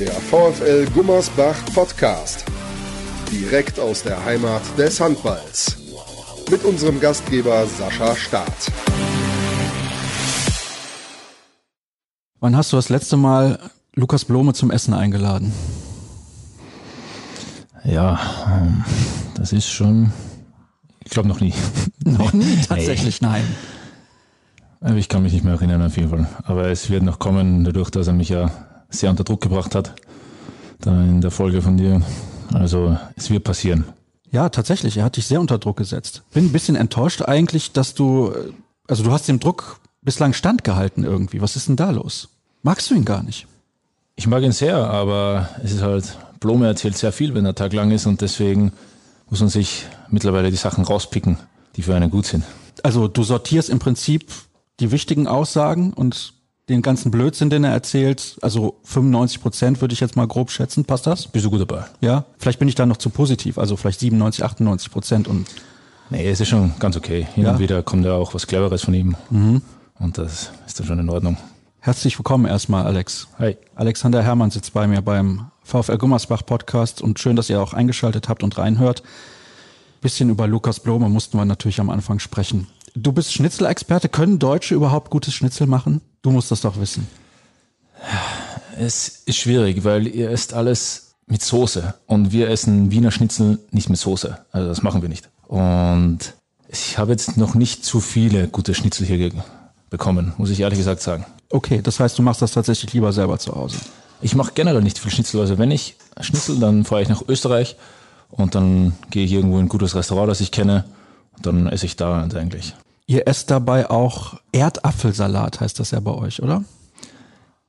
Der VfL Gummersbach Podcast. Direkt aus der Heimat des Handballs. Mit unserem Gastgeber Sascha Staat. Wann hast du das letzte Mal Lukas Blome zum Essen eingeladen? Ja, ähm, das ist schon, ich glaube noch nie. Noch nie, tatsächlich, nein. Aber Ich kann mich nicht mehr erinnern auf jeden Fall. Aber es wird noch kommen, dadurch, dass er mich ja sehr unter Druck gebracht hat. Da in der Folge von dir. Also es wird passieren. Ja, tatsächlich, er hat dich sehr unter Druck gesetzt. Bin ein bisschen enttäuscht eigentlich, dass du, äh, also du hast dem Druck bislang standgehalten irgendwie. Was ist denn da los? Magst du ihn gar nicht? Ich mag ihn sehr, aber es ist halt, Blome erzählt sehr viel, wenn der Tag lang ist und deswegen muss man sich mittlerweile die Sachen rauspicken, die für einen gut sind. Also du sortierst im Prinzip die wichtigen Aussagen und den ganzen Blödsinn, den er erzählt, also 95 Prozent würde ich jetzt mal grob schätzen, passt das? Bist du gut dabei? Ja, vielleicht bin ich da noch zu positiv, also vielleicht 97, 98 Prozent und Nee, es ist schon ganz okay. Hin Ja. und wieder kommt ja auch was Cleveres von ihm. Und das ist dann schon in Ordnung. herzlich willkommen erstmal, Alex. Hi. Alexander Hermann sitzt bei mir beim VfL Gummersbach Podcast und schön, dass ihr auch eingeschaltet habt und reinhört. Bisschen über Lukas Blome mussten wir natürlich am Anfang sprechen. Du bist Schnitzelexperte. Können Deutsche überhaupt gutes Schnitzel machen? Du musst das doch wissen. Es ist schwierig, weil ihr esst alles mit Soße und wir essen Wiener Schnitzel nicht mit Soße. Also das machen wir nicht. Und ich habe jetzt noch nicht zu viele gute Schnitzel hier bekommen, muss ich ehrlich gesagt sagen. Okay, das heißt, du machst das tatsächlich lieber selber zu Hause. Ich mache generell nicht viel Schnitzel. Also wenn ich Schnitzel, dann fahre ich nach Österreich und dann gehe ich irgendwo in ein gutes Restaurant, das ich kenne. Dann esse ich da eigentlich. Ihr esst dabei auch Erdapfelsalat, heißt das ja bei euch, oder?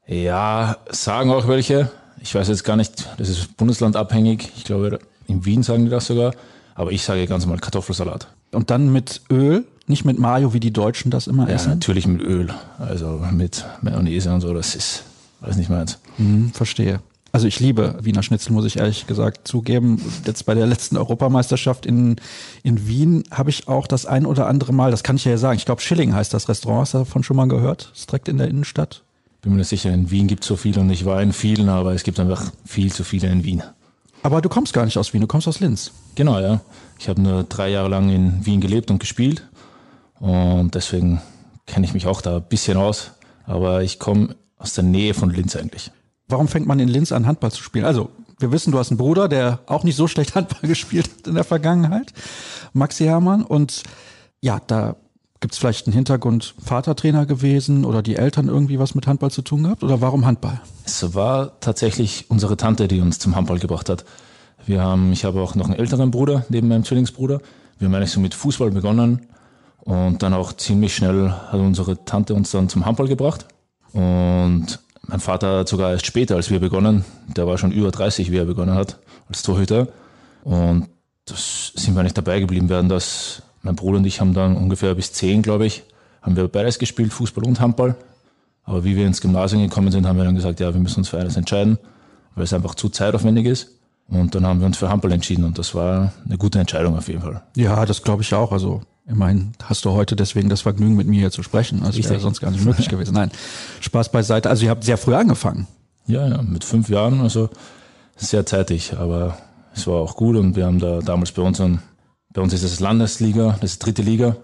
Ja, sagen auch welche. Ich weiß jetzt gar nicht, das ist bundeslandabhängig. Ich glaube, in Wien sagen die das sogar. Aber ich sage ganz normal Kartoffelsalat. Und dann mit Öl, nicht mit Mayo, wie die Deutschen das immer Ja, essen. natürlich mit Öl. Also mit Mayonnaise und so, das ist alles nicht meins. Hm, verstehe. Also ich liebe Wiener Schnitzel, muss ich ehrlich gesagt zugeben. Jetzt bei der letzten Europameisterschaft in, in Wien habe ich auch das ein oder andere Mal, das kann ich ja sagen, ich glaube Schilling heißt das Restaurant, hast du davon schon mal gehört? Ist direkt in der Innenstadt. Bin mir nicht sicher, in Wien gibt es so viel und ich war in vielen, aber es gibt einfach viel zu viele in Wien. Aber du kommst gar nicht aus Wien, du kommst aus Linz. Genau, ja. Ich habe nur drei Jahre lang in Wien gelebt und gespielt und deswegen kenne ich mich auch da ein bisschen aus. Aber ich komme aus der Nähe von Linz eigentlich. Warum fängt man in Linz an, Handball zu spielen? Also, wir wissen, du hast einen Bruder, der auch nicht so schlecht Handball gespielt hat in der Vergangenheit, Maxi Hermann. Und ja, da gibt's vielleicht einen Hintergrund, Vatertrainer gewesen oder die Eltern irgendwie was mit Handball zu tun gehabt? Oder warum Handball? Es war tatsächlich unsere Tante, die uns zum Handball gebracht hat. Wir haben, ich habe auch noch einen älteren Bruder neben meinem Zwillingsbruder. Wir haben eigentlich so mit Fußball begonnen und dann auch ziemlich schnell hat unsere Tante uns dann zum Handball gebracht. Und mein Vater hat sogar erst später, als wir begonnen, der war schon über 30, wie er begonnen hat, als Torhüter. Und das sind wir nicht dabei geblieben werden, dass mein Bruder und ich haben dann ungefähr bis 10, glaube ich, haben wir beides gespielt, Fußball und Handball. Aber wie wir ins Gymnasium gekommen sind, haben wir dann gesagt, ja, wir müssen uns für eines entscheiden, weil es einfach zu zeitaufwendig ist. Und dann haben wir uns für Handball entschieden und das war eine gute Entscheidung auf jeden Fall. Ja, das glaube ich auch. Also immerhin hast du heute deswegen das Vergnügen, mit mir hier zu sprechen. Das wäre Richtig. sonst gar nicht möglich gewesen. Nein, Spaß beiseite. Also ihr habt sehr früh angefangen. Ja, ja, mit fünf Jahren, also sehr zeitig, aber es war auch gut und wir haben da damals bei uns, ein, bei uns ist das Landesliga, das ist dritte Liga.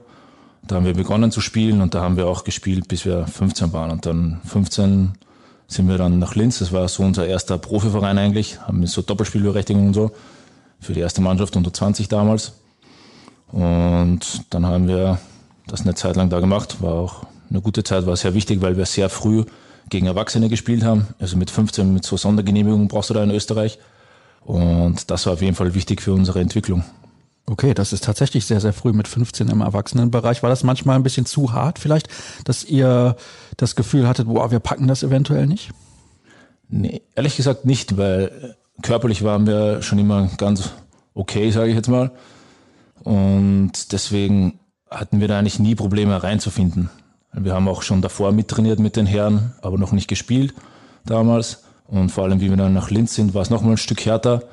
Da haben wir begonnen zu spielen und da haben wir auch gespielt, bis wir 15 waren. Und dann 15 sind wir dann nach Linz, das war so unser erster Profiverein eigentlich, haben wir so Doppelspielberechtigung und so für die erste Mannschaft unter 20 damals. Und dann haben wir das eine Zeit lang da gemacht, war auch eine gute Zeit, war sehr wichtig, weil wir sehr früh gegen Erwachsene gespielt haben. Also mit 15, mit so Sondergenehmigungen brauchst du da in Österreich. Und das war auf jeden Fall wichtig für unsere Entwicklung. Okay, das ist tatsächlich sehr, sehr früh mit 15 im Erwachsenenbereich. War das manchmal ein bisschen zu hart vielleicht, dass ihr das Gefühl hattet, boah, wir packen das eventuell nicht? Nee, ehrlich gesagt nicht, weil körperlich waren wir schon immer ganz okay, sage ich jetzt mal. Und deswegen hatten wir da eigentlich nie Probleme reinzufinden. Wir haben auch schon davor mittrainiert mit den Herren, aber noch nicht gespielt damals. Und vor allem, wie wir dann nach Linz sind, war es nochmal ein Stück härter.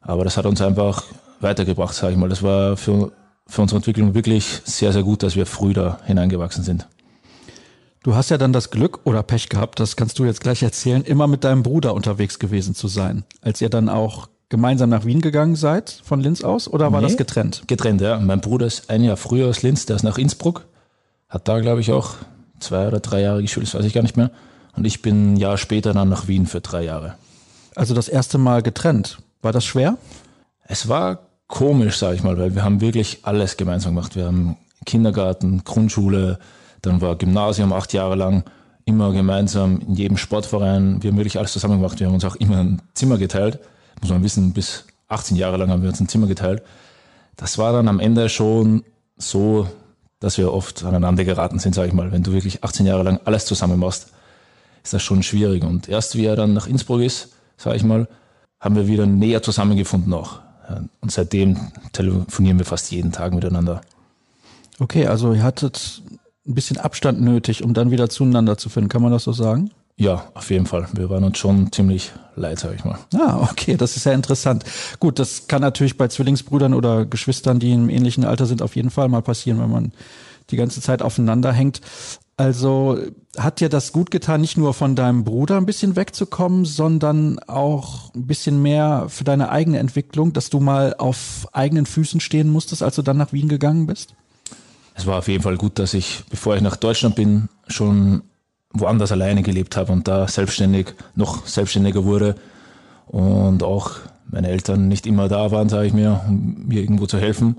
Aber das hat uns einfach weitergebracht, sage ich mal. Das war für, für unsere Entwicklung wirklich sehr, sehr gut, dass wir früh da hineingewachsen sind. Du hast ja dann das Glück oder Pech gehabt, das kannst du jetzt gleich erzählen, immer mit deinem Bruder unterwegs gewesen zu sein. Als ihr dann auch gemeinsam nach Wien gegangen seid, von Linz aus, oder war nee, das getrennt? Getrennt, ja. Mein Bruder ist ein Jahr früher aus Linz, der ist nach Innsbruck, hat da, glaube ich, auch zwei oder drei Jahre gespielt, das weiß ich gar nicht mehr. Und ich bin ein Jahr später dann nach Wien für drei Jahre. Also das erste Mal getrennt. War das schwer? Es war komisch, sage ich mal, weil wir haben wirklich alles gemeinsam gemacht. Wir haben Kindergarten, Grundschule, dann war Gymnasium acht Jahre lang, immer gemeinsam in jedem Sportverein. Wir haben wirklich alles zusammen gemacht. Wir haben uns auch immer ein Zimmer geteilt. Muss man wissen, bis 18 Jahre lang haben wir uns ein Zimmer geteilt. Das war dann am Ende schon so, dass wir oft aneinander geraten sind, sage ich mal. Wenn du wirklich 18 Jahre lang alles zusammen machst, ist das schon schwierig. Und erst wie er dann nach Innsbruck ist, sage ich mal, haben wir wieder näher zusammengefunden auch. Und seitdem telefonieren wir fast jeden Tag miteinander. Okay, also ihr hattet ein bisschen Abstand nötig, um dann wieder zueinander zu finden. Kann man das so sagen? Ja, auf jeden Fall. Wir waren uns schon ziemlich leid, sag ich mal. Ah, okay, das ist ja interessant. Gut, das kann natürlich bei Zwillingsbrüdern oder Geschwistern, die im ähnlichen Alter sind, auf jeden Fall mal passieren, wenn man die ganze Zeit aufeinander hängt. Also hat dir das gut getan, nicht nur von deinem Bruder ein bisschen wegzukommen, sondern auch ein bisschen mehr für deine eigene Entwicklung, dass du mal auf eigenen Füßen stehen musstest, als du dann nach Wien gegangen bist? Es war auf jeden Fall gut, dass ich, bevor ich nach Deutschland bin, schon woanders alleine gelebt habe und da selbstständig, noch selbstständiger wurde und auch meine Eltern nicht immer da waren, sage ich mir, um mir irgendwo zu helfen.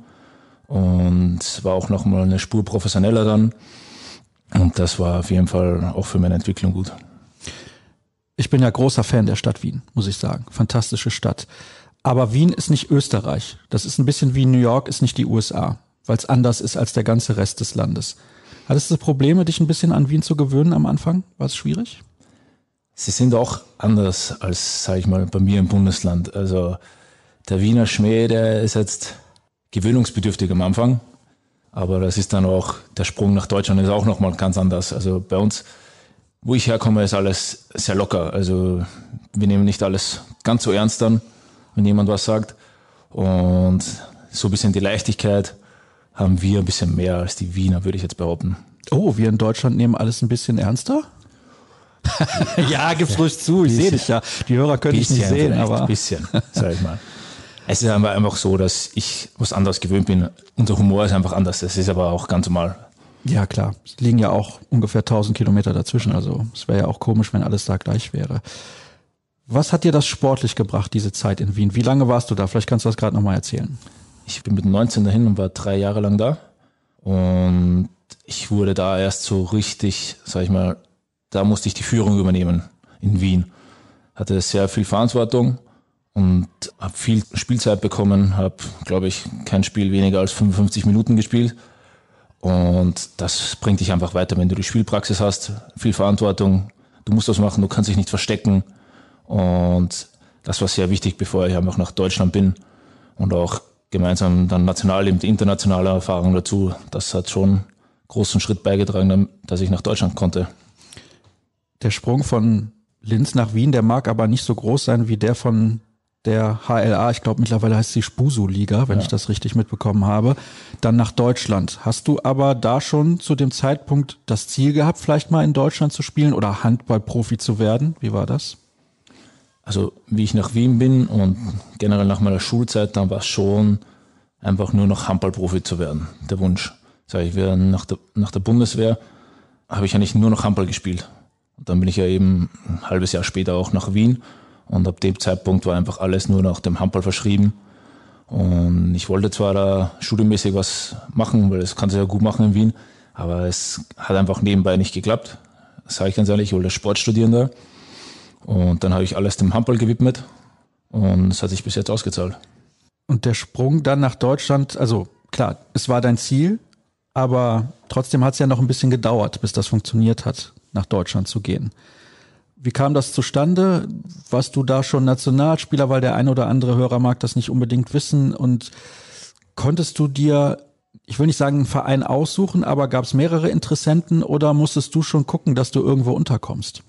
Und war auch nochmal eine Spur professioneller dann. Und das war auf jeden Fall auch für meine Entwicklung gut. Ich bin ja großer Fan der Stadt Wien, muss ich sagen. Fantastische Stadt. Aber Wien ist nicht Österreich. Das ist ein bisschen wie New York ist nicht die USA, weil es anders ist als der ganze Rest des Landes. Hattest du Probleme, dich ein bisschen an Wien zu gewöhnen am Anfang? War es schwierig? Sie sind auch anders als, sage ich mal, bei mir im Bundesland. Also der Wiener Schmäh, der ist jetzt gewöhnungsbedürftig am Anfang. Aber das ist dann auch, der Sprung nach Deutschland ist auch nochmal ganz anders. Also bei uns, wo ich herkomme, ist alles sehr locker. Also wir nehmen nicht alles ganz so ernst an, wenn jemand was sagt. Und so ein bisschen die Leichtigkeit haben wir ein bisschen mehr als die Wiener, würde ich jetzt behaupten. Oh, wir in Deutschland nehmen alles ein bisschen ernster? ja, gib's ruhig zu, ich sehe dich ja. Die Hörer können dich nicht sehen, aber. Ein bisschen, sag ich mal. Es ist einfach so, dass ich was anderes gewöhnt bin. Unser Humor ist einfach anders. Das ist aber auch ganz normal. Ja, klar. Es liegen ja auch ungefähr 1000 Kilometer dazwischen. Also es wäre ja auch komisch, wenn alles da gleich wäre. Was hat dir das sportlich gebracht, diese Zeit in Wien? Wie lange warst du da? Vielleicht kannst du das gerade nochmal erzählen. Ich bin mit 19 dahin und war drei Jahre lang da. Und ich wurde da erst so richtig, sag ich mal, da musste ich die Führung übernehmen in Wien. Hatte sehr viel Verantwortung und habe viel Spielzeit bekommen, habe, glaube ich, kein Spiel weniger als 55 Minuten gespielt. Und das bringt dich einfach weiter, wenn du die Spielpraxis hast, viel Verantwortung, du musst das machen, du kannst dich nicht verstecken. Und das war sehr wichtig, bevor ich einfach nach Deutschland bin und auch gemeinsam dann national eben die internationale Erfahrung dazu. Das hat schon großen Schritt beigetragen, dass ich nach Deutschland konnte. Der Sprung von Linz nach Wien, der mag aber nicht so groß sein wie der von der HLA, ich glaube mittlerweile heißt sie Spusu-Liga, wenn ja. ich das richtig mitbekommen habe, dann nach Deutschland. Hast du aber da schon zu dem Zeitpunkt das Ziel gehabt, vielleicht mal in Deutschland zu spielen oder Handballprofi zu werden? Wie war das? Also wie ich nach Wien bin und generell nach meiner Schulzeit, dann war es schon einfach nur noch Handballprofi zu werden, der Wunsch. Sag ich, nach der, nach der Bundeswehr habe ich eigentlich nur noch Handball gespielt. Und dann bin ich ja eben ein halbes Jahr später auch nach Wien und ab dem Zeitpunkt war einfach alles nur noch dem Handball verschrieben. Und ich wollte zwar da studienmäßig was machen, weil das kann sich ja gut machen in Wien, aber es hat einfach nebenbei nicht geklappt. Das sage ich ganz ehrlich, ich wollte Sport studieren da. Und dann habe ich alles dem Handball gewidmet und es hat sich bis jetzt ausgezahlt. Und der Sprung dann nach Deutschland, also klar, es war dein Ziel, aber trotzdem hat es ja noch ein bisschen gedauert, bis das funktioniert hat, nach Deutschland zu gehen. Wie kam das zustande? Warst du da schon Nationalspieler, weil der eine oder andere Hörer mag das nicht unbedingt wissen? Und konntest du dir, ich will nicht sagen, einen Verein aussuchen, aber gab es mehrere Interessenten oder musstest du schon gucken, dass du irgendwo unterkommst?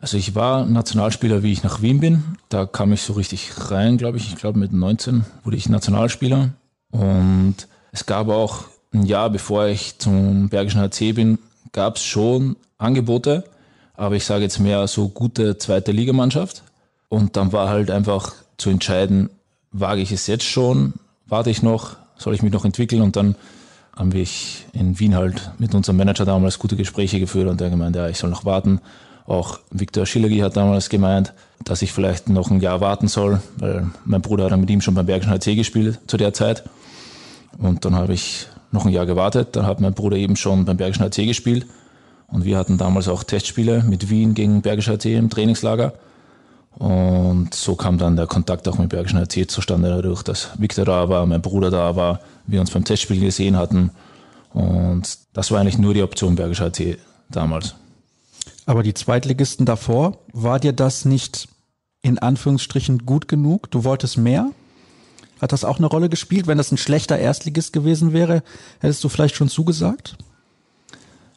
Also ich war Nationalspieler, wie ich nach Wien bin. Da kam ich so richtig rein, glaube ich. Ich glaube mit 19 wurde ich Nationalspieler. Und es gab auch ein Jahr, bevor ich zum Bergischen HC bin, gab es schon Angebote, aber ich sage jetzt mehr so gute zweite Ligamannschaft. Und dann war halt einfach zu entscheiden, wage ich es jetzt schon, warte ich noch, soll ich mich noch entwickeln und dann haben wir in Wien halt mit unserem Manager damals gute Gespräche geführt und der gemeint, ja, ich soll noch warten. Auch Viktor Schillergi hat damals gemeint, dass ich vielleicht noch ein Jahr warten soll, weil mein Bruder hat dann mit ihm schon beim Bergischen HC gespielt zu der Zeit. Und dann habe ich noch ein Jahr gewartet. Dann hat mein Bruder eben schon beim Bergischen HC gespielt. Und wir hatten damals auch Testspiele mit Wien gegen Bergischer HC im Trainingslager. Und so kam dann der Kontakt auch mit Bergischen HC zustande, dadurch, dass Victor da war, mein Bruder da war, wir uns beim Testspiel gesehen hatten. Und das war eigentlich nur die Option Bergischer HC damals. Aber die Zweitligisten davor, war dir das nicht in Anführungsstrichen gut genug? Du wolltest mehr? Hat das auch eine Rolle gespielt? Wenn das ein schlechter Erstligist gewesen wäre, hättest du vielleicht schon zugesagt?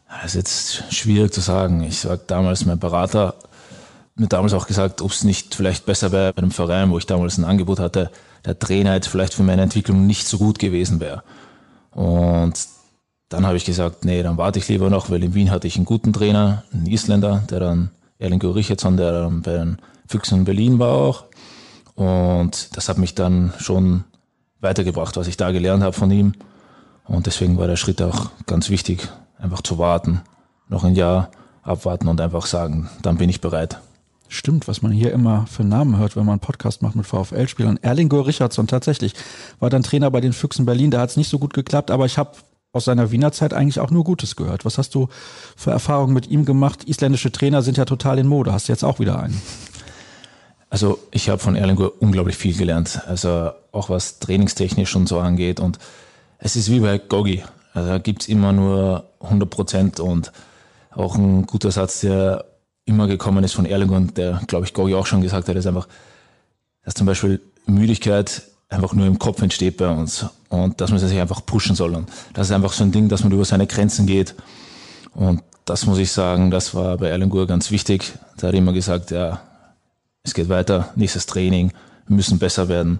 Das ist jetzt schwierig zu sagen. Ich sag damals, mein Berater mir damals auch gesagt, ob es nicht vielleicht besser wäre bei einem Verein, wo ich damals ein Angebot hatte, der Trainer jetzt vielleicht für meine Entwicklung nicht so gut gewesen wäre. Und dann habe ich gesagt, nee, dann warte ich lieber noch, weil in Wien hatte ich einen guten Trainer, einen Isländer, der dann Erlingo Richardson, der dann bei den Füchsen in Berlin war auch. Und das hat mich dann schon weitergebracht, was ich da gelernt habe von ihm. Und deswegen war der Schritt auch ganz wichtig, einfach zu warten, noch ein Jahr abwarten und einfach sagen, dann bin ich bereit. Stimmt, was man hier immer für Namen hört, wenn man einen Podcast macht mit VfL-Spielern. Erlingo Richardson tatsächlich war dann Trainer bei den Füchsen Berlin. Da hat es nicht so gut geklappt, aber ich habe aus seiner Wiener Zeit eigentlich auch nur Gutes gehört. Was hast du für Erfahrungen mit ihm gemacht? Isländische Trainer sind ja total in Mode. Hast du jetzt auch wieder einen? Also ich habe von Erlingur unglaublich viel gelernt. Also auch was trainingstechnisch und so angeht. Und es ist wie bei Gogi. Also da gibt's immer nur 100 Prozent und auch ein guter Satz, der immer gekommen ist von Erlingur und der, glaube ich, Gogi auch schon gesagt hat, ist einfach, dass zum Beispiel Müdigkeit einfach nur im Kopf entsteht bei uns und dass man sich einfach pushen soll. Und das ist einfach so ein Ding, dass man über seine Grenzen geht. Und das muss ich sagen, das war bei Erlengur ganz wichtig. Da hat immer gesagt, ja, es geht weiter, nächstes Training, wir müssen besser werden.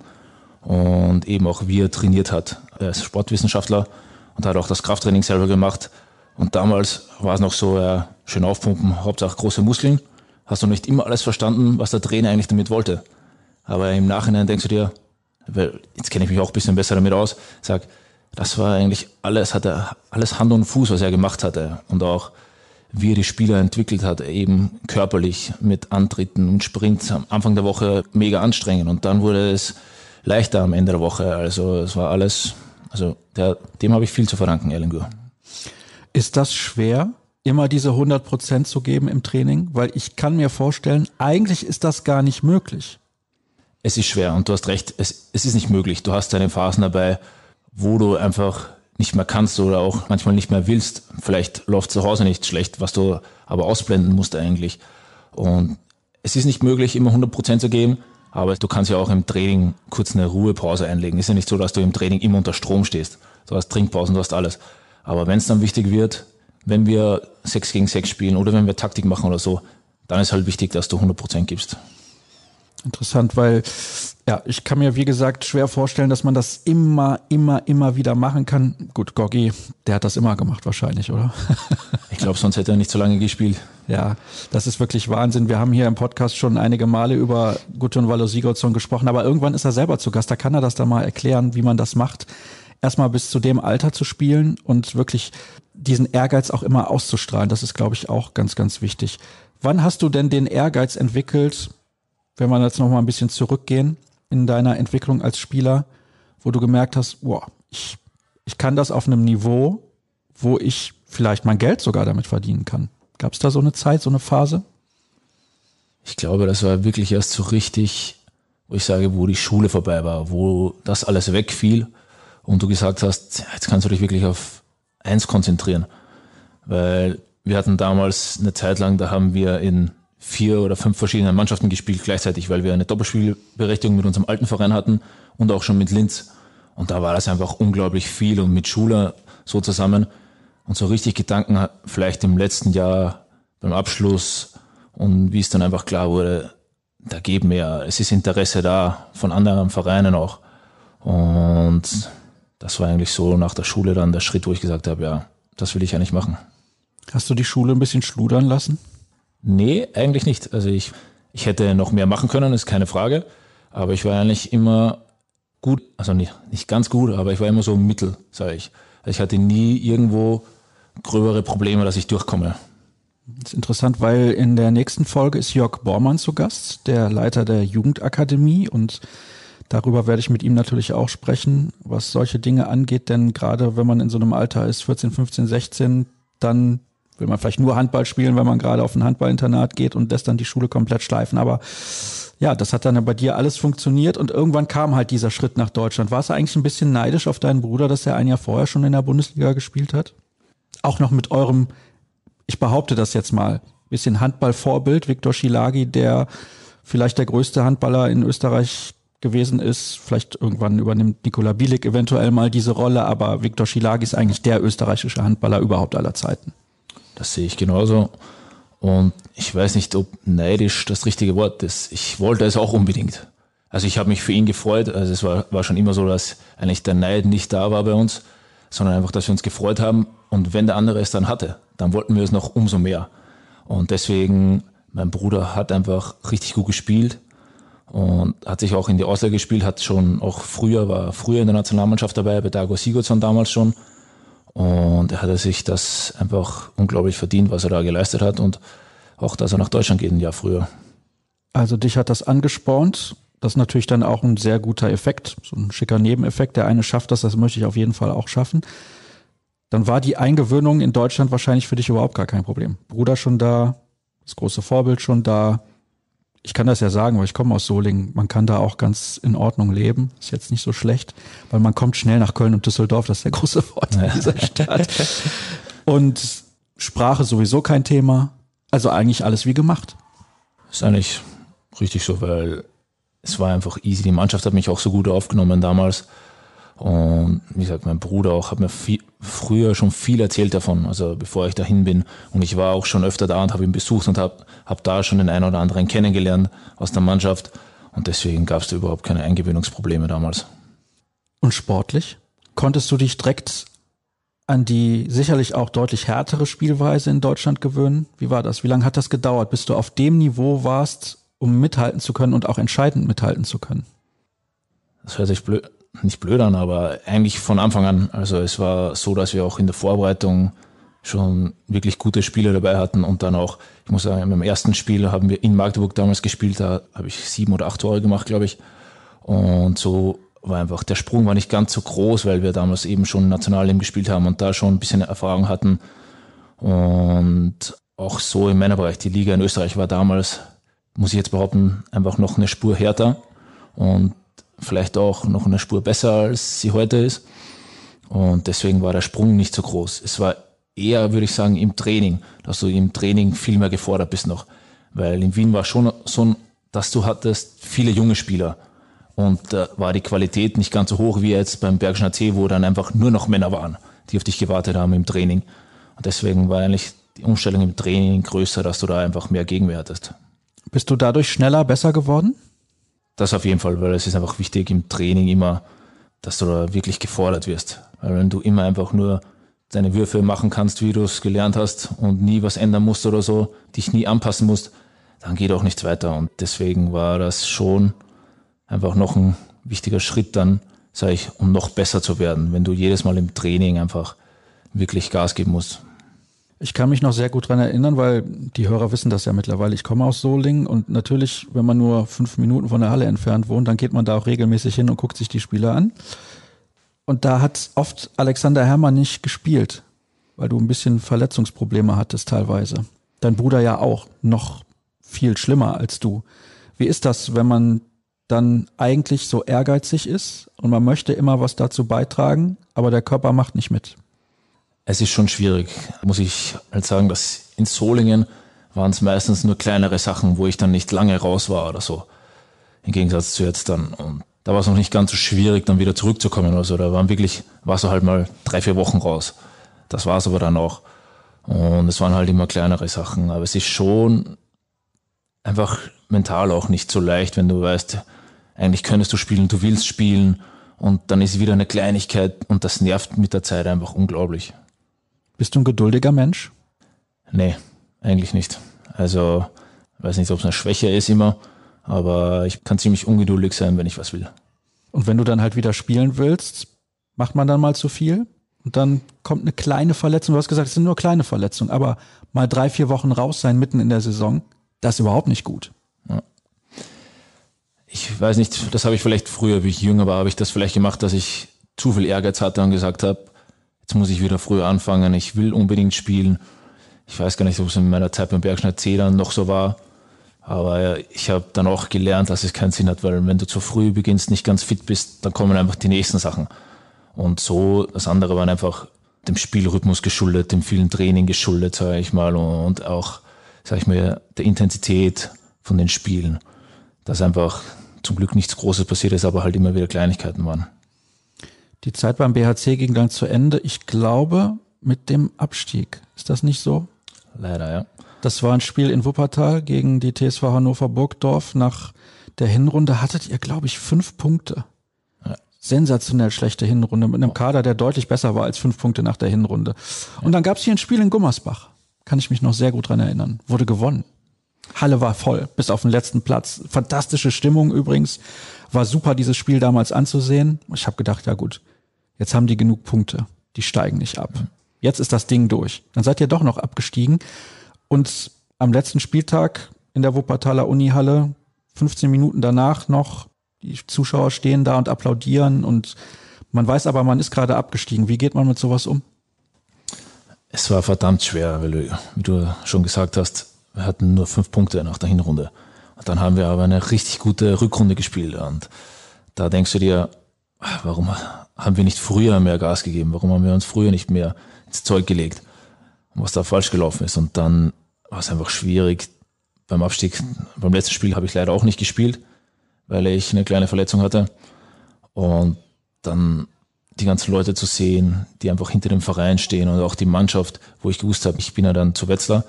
Und eben auch wie er trainiert hat. Er ist Sportwissenschaftler und hat auch das Krafttraining selber gemacht. Und damals war es noch so, ja, schön aufpumpen, Hauptsache große Muskeln. Hast du nicht immer alles verstanden, was der Trainer eigentlich damit wollte. Aber im Nachhinein denkst du dir, weil jetzt kenne ich mich auch ein bisschen besser damit aus, sag, das war eigentlich alles, hat er alles Hand und Fuß, was er gemacht hatte. Und auch wie er die Spieler entwickelt hat, eben körperlich mit Antritten und Sprints am Anfang der Woche mega anstrengend und dann wurde es leichter am Ende der Woche. Also es war alles, also der, dem habe ich viel zu verdanken, Erlengur. Ist das schwer, immer diese 100 Prozent zu geben im Training? Weil ich kann mir vorstellen, eigentlich ist das gar nicht möglich. Es ist schwer und du hast recht, es, es ist nicht möglich. Du hast deine Phasen dabei, wo du einfach nicht mehr kannst oder auch manchmal nicht mehr willst. Vielleicht läuft zu Hause nicht schlecht, was du aber ausblenden musst eigentlich. Und es ist nicht möglich, immer 100% zu geben, aber du kannst ja auch im Training kurz eine Ruhepause einlegen. Ist ja nicht so, dass du im Training immer unter Strom stehst. Du hast Trinkpausen, du hast alles. Aber wenn es dann wichtig wird, wenn wir 6 gegen 6 spielen oder wenn wir Taktik machen oder so, dann ist halt wichtig, dass du 100% gibst. Interessant, weil ja, ich kann mir wie gesagt schwer vorstellen, dass man das immer, immer, immer wieder machen kann. Gut, Gorgi, der hat das immer gemacht wahrscheinlich, oder? ich glaube, sonst hätte er nicht so lange gespielt. Ja, das ist wirklich Wahnsinn. Wir haben hier im Podcast schon einige Male über Gudjon Valo Sigurdsson gesprochen, aber irgendwann ist er selber zu Gast. Da kann er das dann mal erklären, wie man das macht. Erstmal bis zu dem Alter zu spielen und wirklich diesen Ehrgeiz auch immer auszustrahlen. Das ist, glaube ich, auch ganz, ganz wichtig. Wann hast du denn den Ehrgeiz entwickelt, wenn wir jetzt noch mal ein bisschen zurückgehen in deiner Entwicklung als Spieler, wo du gemerkt hast, boah, ich, ich kann das auf einem Niveau, wo ich vielleicht mein Geld sogar damit verdienen kann. Gab es da so eine Zeit, so eine Phase? Ich glaube, das war wirklich erst so richtig, wo ich sage, wo die Schule vorbei war, wo das alles wegfiel und du gesagt hast, jetzt kannst du dich wirklich auf eins konzentrieren. Weil wir hatten damals eine Zeit lang, da haben wir in vier oder fünf verschiedene Mannschaften gespielt gleichzeitig, weil wir eine Doppelspielberechtigung mit unserem alten Verein hatten und auch schon mit Linz. Und da war das einfach unglaublich viel und mit Schule so zusammen. Und so richtig Gedanken vielleicht im letzten Jahr beim Abschluss und wie es dann einfach klar wurde, da geben wir, es ist Interesse da von anderen Vereinen auch. Und das war eigentlich so nach der Schule dann der Schritt, wo ich gesagt habe, ja, das will ich ja nicht machen. Hast du die Schule ein bisschen schludern lassen? Nee, eigentlich nicht. Also ich, ich hätte noch mehr machen können, ist keine Frage. Aber ich war eigentlich immer gut, also nicht, nicht ganz gut, aber ich war immer so mittel, sage ich. Also ich hatte nie irgendwo gröbere Probleme, dass ich durchkomme. Das ist interessant, weil in der nächsten Folge ist Jörg Bormann zu Gast, der Leiter der Jugendakademie und darüber werde ich mit ihm natürlich auch sprechen, was solche Dinge angeht, denn gerade wenn man in so einem Alter ist, 14, 15, 16, dann will man vielleicht nur Handball spielen, wenn man gerade auf ein Handballinternat geht und lässt dann die Schule komplett schleifen, aber ja, das hat dann bei dir alles funktioniert und irgendwann kam halt dieser Schritt nach Deutschland. Warst du eigentlich ein bisschen neidisch auf deinen Bruder, dass er ein Jahr vorher schon in der Bundesliga gespielt hat? Auch noch mit eurem, ich behaupte das jetzt mal, bisschen Handballvorbild, Viktor Schilagi, der vielleicht der größte Handballer in Österreich gewesen ist. Vielleicht irgendwann übernimmt Nikola Bielik eventuell mal diese Rolle, aber Viktor Schilagi ist eigentlich der österreichische Handballer überhaupt aller Zeiten. Das sehe ich genauso. Und ich weiß nicht, ob neidisch das richtige Wort ist. Ich wollte es auch unbedingt. Also ich habe mich für ihn gefreut. Also es war, war schon immer so, dass eigentlich der Neid nicht da war bei uns, sondern einfach, dass wir uns gefreut haben. Und wenn der andere es dann hatte, dann wollten wir es noch umso mehr. Und deswegen, mein Bruder hat einfach richtig gut gespielt und hat sich auch in die Ausleihe gespielt, hat schon auch früher, war früher in der Nationalmannschaft dabei, bei Dago Sigurdsson damals schon. Und er hat sich das einfach unglaublich verdient, was er da geleistet hat und auch, dass er nach Deutschland geht ein Jahr früher. Also dich hat das angespornt. Das ist natürlich dann auch ein sehr guter Effekt, so ein schicker Nebeneffekt. Der eine schafft das, das möchte ich auf jeden Fall auch schaffen. Dann war die Eingewöhnung in Deutschland wahrscheinlich für dich überhaupt gar kein Problem. Bruder schon da, das große Vorbild schon da, ich kann das ja sagen, weil ich komme aus Solingen. Man kann da auch ganz in Ordnung leben. Ist jetzt nicht so schlecht, weil man kommt schnell nach Köln und Düsseldorf. Das ist der große Vorteil ja. dieser Stadt. Und Sprache sowieso kein Thema. Also eigentlich alles wie gemacht. Ist eigentlich richtig so, weil es war einfach easy. Die Mannschaft hat mich auch so gut aufgenommen damals. Und wie gesagt, mein Bruder auch hat mir viel, früher schon viel erzählt davon, also bevor ich dahin bin. Und ich war auch schon öfter da und habe ihn besucht und habe hab da schon den einen oder anderen kennengelernt aus der Mannschaft. Und deswegen gab es da überhaupt keine Eingewöhnungsprobleme damals. Und sportlich? Konntest du dich direkt an die sicherlich auch deutlich härtere Spielweise in Deutschland gewöhnen? Wie war das? Wie lange hat das gedauert, bis du auf dem Niveau warst, um mithalten zu können und auch entscheidend mithalten zu können? Das hört sich blöd, nicht blöd an, aber eigentlich von Anfang an. Also es war so, dass wir auch in der Vorbereitung schon wirklich gute Spiele dabei hatten und dann auch, ich muss sagen, im ersten Spiel haben wir in Magdeburg damals gespielt, da habe ich sieben oder acht Tore gemacht, glaube ich. Und so war einfach, der Sprung war nicht ganz so groß, weil wir damals eben schon Nationalleben gespielt haben und da schon ein bisschen Erfahrung hatten. Und auch so im Männerbereich, die Liga in Österreich war damals, muss ich jetzt behaupten, einfach noch eine Spur härter. Und vielleicht auch noch eine Spur besser, als sie heute ist. Und deswegen war der Sprung nicht so groß. Es war eher, würde ich sagen, im Training, dass du im Training viel mehr gefordert bist noch. Weil in Wien war schon so, dass du hattest viele junge Spieler. Und da war die Qualität nicht ganz so hoch wie jetzt beim Bergischen AC, wo dann einfach nur noch Männer waren, die auf dich gewartet haben im Training. Und deswegen war eigentlich die Umstellung im Training größer, dass du da einfach mehr Gegenwehr hattest. Bist du dadurch schneller, besser geworden? Das auf jeden Fall, weil es ist einfach wichtig im Training immer, dass du da wirklich gefordert wirst. Weil wenn du immer einfach nur deine Würfe machen kannst, wie du es gelernt hast und nie was ändern musst oder so, dich nie anpassen musst, dann geht auch nichts weiter. Und deswegen war das schon einfach noch ein wichtiger Schritt dann, sage ich, um noch besser zu werden, wenn du jedes Mal im Training einfach wirklich Gas geben musst. Ich kann mich noch sehr gut dran erinnern, weil die Hörer wissen das ja mittlerweile. Ich komme aus Solingen und natürlich, wenn man nur fünf Minuten von der Halle entfernt wohnt, dann geht man da auch regelmäßig hin und guckt sich die Spieler an. Und da hat oft Alexander Herrmann nicht gespielt, weil du ein bisschen Verletzungsprobleme hattest teilweise. Dein Bruder ja auch, noch viel schlimmer als du. Wie ist das, wenn man dann eigentlich so ehrgeizig ist und man möchte immer was dazu beitragen, aber der Körper macht nicht mit? Es ist schon schwierig, muss ich halt sagen, dass in Solingen waren es meistens nur kleinere Sachen, wo ich dann nicht lange raus war oder so. Im Gegensatz zu jetzt dann. Und da war es noch nicht ganz so schwierig, dann wieder zurückzukommen oder so. Da waren wirklich, warst du halt mal drei, vier Wochen raus. Das war es aber dann auch. Und es waren halt immer kleinere Sachen. Aber es ist schon einfach mental auch nicht so leicht, wenn du weißt, eigentlich könntest du spielen, du willst spielen und dann ist wieder eine Kleinigkeit und das nervt mit der Zeit einfach unglaublich. Bist du ein geduldiger Mensch? Nee, eigentlich nicht. Also, weiß nicht, ob es eine Schwäche ist immer, aber ich kann ziemlich ungeduldig sein, wenn ich was will. Und wenn du dann halt wieder spielen willst, macht man dann mal zu viel? Und dann kommt eine kleine Verletzung. Du hast gesagt, es sind nur kleine Verletzungen, aber mal drei, vier Wochen raus sein mitten in der Saison, das ist überhaupt nicht gut. Ja. Ich weiß nicht, das habe ich vielleicht früher, wie ich jünger war, habe ich das vielleicht gemacht, dass ich zu viel Ehrgeiz hatte und gesagt habe, jetzt muss ich wieder früher anfangen, ich will unbedingt spielen. Ich weiß gar nicht, ob es in meiner Zeit beim Bergschneider C dann noch so war. Aber ich habe dann auch gelernt, dass es keinen Sinn hat, weil wenn du zu früh beginnst, nicht ganz fit bist, dann kommen einfach die nächsten Sachen. Und so, das andere waren einfach dem Spielrhythmus geschuldet, dem vielen Training geschuldet, sage ich mal, und auch, sage ich mal, der Intensität von den Spielen. Dass einfach zum Glück nichts Großes passiert ist, aber halt immer wieder Kleinigkeiten waren. Die Zeit beim BHC ging dann zu Ende. Ich glaube, mit dem Abstieg. Ist das nicht so? Leider, ja. Das war ein Spiel in Wuppertal gegen die TSV Hannover Burgdorf. Nach der Hinrunde hattet ihr, glaube ich, fünf Punkte. Ja. Sensationell schlechte Hinrunde mit einem Kader, der deutlich besser war als fünf Punkte nach der Hinrunde. Und dann gab es hier ein Spiel in Gummersbach. Kann ich mich noch sehr gut dran erinnern. Wurde gewonnen. Halle war voll, bis auf den letzten Platz. Fantastische Stimmung übrigens. War super, dieses Spiel damals anzusehen. Ich habe gedacht, ja gut, jetzt haben die genug Punkte. Die steigen nicht ab. Jetzt ist das Ding durch. Dann seid ihr doch noch abgestiegen. Und am letzten Spieltag in der Wuppertaler Unihalle, 15 Minuten danach noch, die Zuschauer stehen da und applaudieren und man weiß aber, man ist gerade abgestiegen. Wie geht man mit sowas um? Es war verdammt schwer, weil wie du schon gesagt hast, wir hatten nur fünf Punkte nach der Hinrunde. Und dann haben wir aber eine richtig gute Rückrunde gespielt. Und da denkst du dir, warum haben wir nicht früher mehr Gas gegeben? Warum haben wir uns früher nicht mehr ins Zeug gelegt? was da falsch gelaufen ist. Und dann war es einfach schwierig. Beim Abstieg, beim letzten Spiel habe ich leider auch nicht gespielt, weil ich eine kleine Verletzung hatte. Und dann die ganzen Leute zu sehen, die einfach hinter dem Verein stehen und auch die Mannschaft, wo ich gewusst habe, ich bin ja dann zu Wetzlar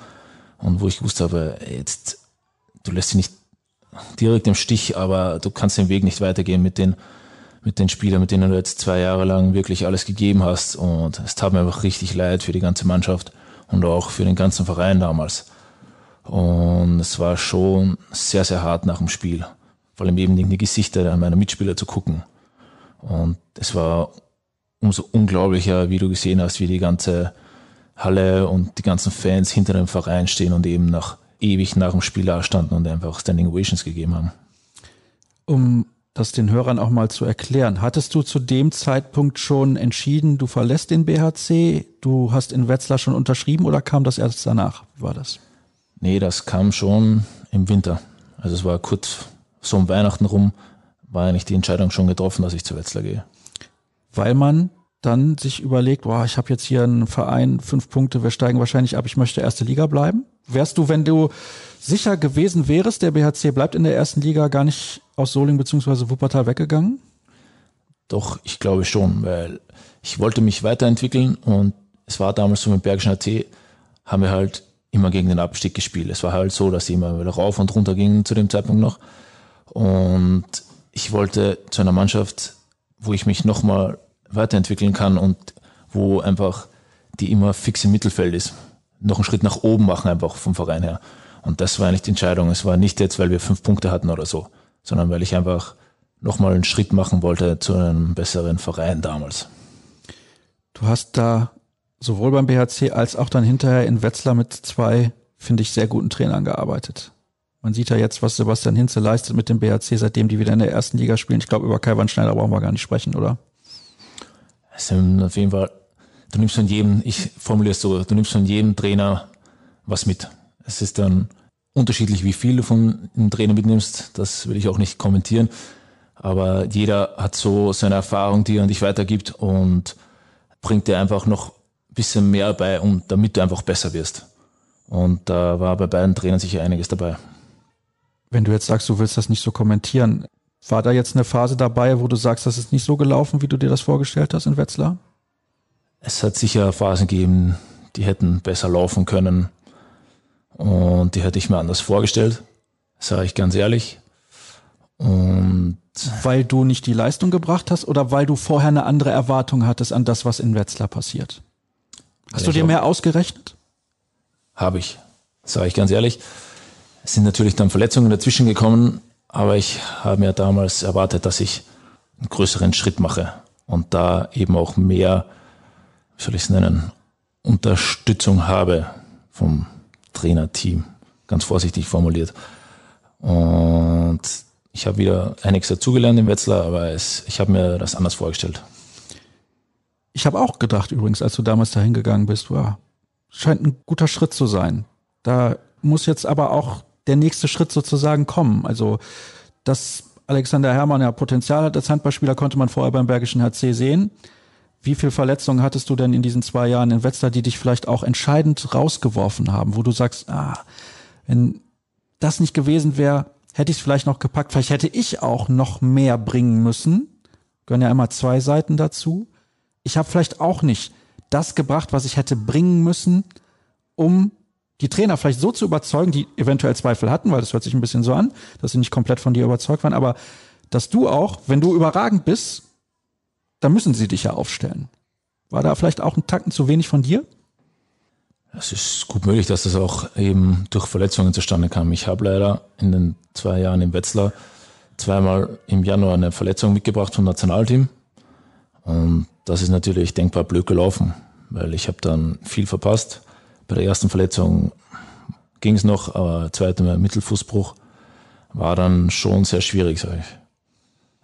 und wo ich gewusst habe, jetzt, du lässt sie nicht direkt im Stich, aber du kannst den Weg nicht weitergehen mit den, mit den Spielern, mit denen du jetzt zwei Jahre lang wirklich alles gegeben hast. Und es tat mir einfach richtig leid für die ganze Mannschaft und auch für den ganzen Verein damals. Und es war schon sehr, sehr hart nach dem Spiel. Vor allem eben die Gesichter meiner Mitspieler zu gucken. Und es war umso unglaublicher, wie du gesehen hast, wie die ganze Halle und die ganzen Fans hinter dem Verein stehen und eben nach ewig nach dem Spiel da standen und einfach Standing Ovations gegeben haben. Um das den Hörern auch mal zu erklären. Hattest du zu dem Zeitpunkt schon entschieden, du verlässt den BHC, du hast in Wetzlar schon unterschrieben oder kam das erst danach? Wie war das? Nee, das kam schon im Winter. Also es war kurz so um Weihnachten rum, war eigentlich die Entscheidung schon getroffen, dass ich zu Wetzlar gehe. Weil man dann sich überlegt, boah, ich habe jetzt hier einen Verein, fünf Punkte, wir steigen wahrscheinlich ab, ich möchte erste Liga bleiben. Wärst du, wenn du sicher gewesen wärst, der BHC bleibt in der ersten Liga, gar nicht aus Soling bzw. Wuppertal weggegangen? Doch, ich glaube schon, weil ich wollte mich weiterentwickeln und es war damals so mit Bergischen AT, haben wir halt immer gegen den Abstieg gespielt. Es war halt so, dass sie immer wieder rauf und runter gingen zu dem Zeitpunkt noch. Und ich wollte zu einer Mannschaft, wo ich mich nochmal weiterentwickeln kann und wo einfach die immer fix im Mittelfeld ist. Noch einen Schritt nach oben machen einfach vom Verein her. Und das war eigentlich die Entscheidung. Es war nicht jetzt, weil wir fünf Punkte hatten oder so, sondern weil ich einfach nochmal einen Schritt machen wollte zu einem besseren Verein damals. Du hast da sowohl beim BHC als auch dann hinterher in Wetzlar mit zwei, finde ich, sehr guten Trainern gearbeitet. Man sieht ja jetzt, was Sebastian Hinze leistet mit dem BHC, seitdem die wieder in der ersten Liga spielen. Ich glaube, über Kai Schneider brauchen wir gar nicht sprechen, oder? Es sind auf jeden Fall, du nimmst von jedem, ich formuliere es so, du nimmst von jedem Trainer was mit. Es ist dann unterschiedlich, wie viel du von einem Trainer mitnimmst. Das will ich auch nicht kommentieren. Aber jeder hat so seine Erfahrung, die er an dich weitergibt und bringt dir einfach noch ein bisschen mehr bei, um, damit du einfach besser wirst. Und da war bei beiden Trainern sicher einiges dabei. Wenn du jetzt sagst, du willst das nicht so kommentieren, war da jetzt eine Phase dabei, wo du sagst, das ist nicht so gelaufen, wie du dir das vorgestellt hast in Wetzlar? Es hat sicher Phasen gegeben, die hätten besser laufen können. Und die hätte ich mir anders vorgestellt, sage ich ganz ehrlich. Und weil du nicht die Leistung gebracht hast oder weil du vorher eine andere Erwartung hattest an das, was in Wetzlar passiert? Hast du dir mehr ausgerechnet? habe ich, sage ich ganz ehrlich. Es sind natürlich dann Verletzungen dazwischen gekommen, aber ich habe mir damals erwartet, dass ich einen größeren Schritt mache und da eben auch mehr, soll ich es nennen, Unterstützung habe vom Trainerteam, ganz vorsichtig formuliert. Und ich habe wieder einiges dazugelernt im Wetzlar, aber es, ich habe mir das anders vorgestellt. Ich habe auch gedacht übrigens, als du damals dahin gegangen bist, wow, scheint ein guter Schritt zu sein. Da muss jetzt aber auch der nächste Schritt sozusagen kommen. Also, dass Alexander Herrmann ja Potenzial hat als Handballspieler, konnte man vorher beim Bergischen HC sehen. Wie viel Verletzungen hattest du denn in diesen zwei Jahren in Wetzlar, die dich vielleicht auch entscheidend rausgeworfen haben, wo du sagst, ah, wenn das nicht gewesen wäre, hätte ich es vielleicht noch gepackt. Vielleicht hätte ich auch noch mehr bringen müssen. Gehören ja immer zwei Seiten dazu. Ich habe vielleicht auch nicht das gebracht, was ich hätte bringen müssen, um die Trainer vielleicht so zu überzeugen, die eventuell Zweifel hatten, weil das hört sich ein bisschen so an, dass sie nicht komplett von dir überzeugt waren, aber dass du auch, wenn du überragend bist, dann müssen sie dich ja aufstellen. War da vielleicht auch ein Tacken zu wenig von dir? Es ist gut möglich, dass das auch eben durch Verletzungen zustande kam. Ich habe leider in den zwei Jahren im Wetzlar zweimal im Januar eine Verletzung mitgebracht vom Nationalteam. Und das ist natürlich denkbar blöd gelaufen, weil ich habe dann viel verpasst. Bei der ersten Verletzung ging es noch, aber zweite Mittelfußbruch war dann schon sehr schwierig, sage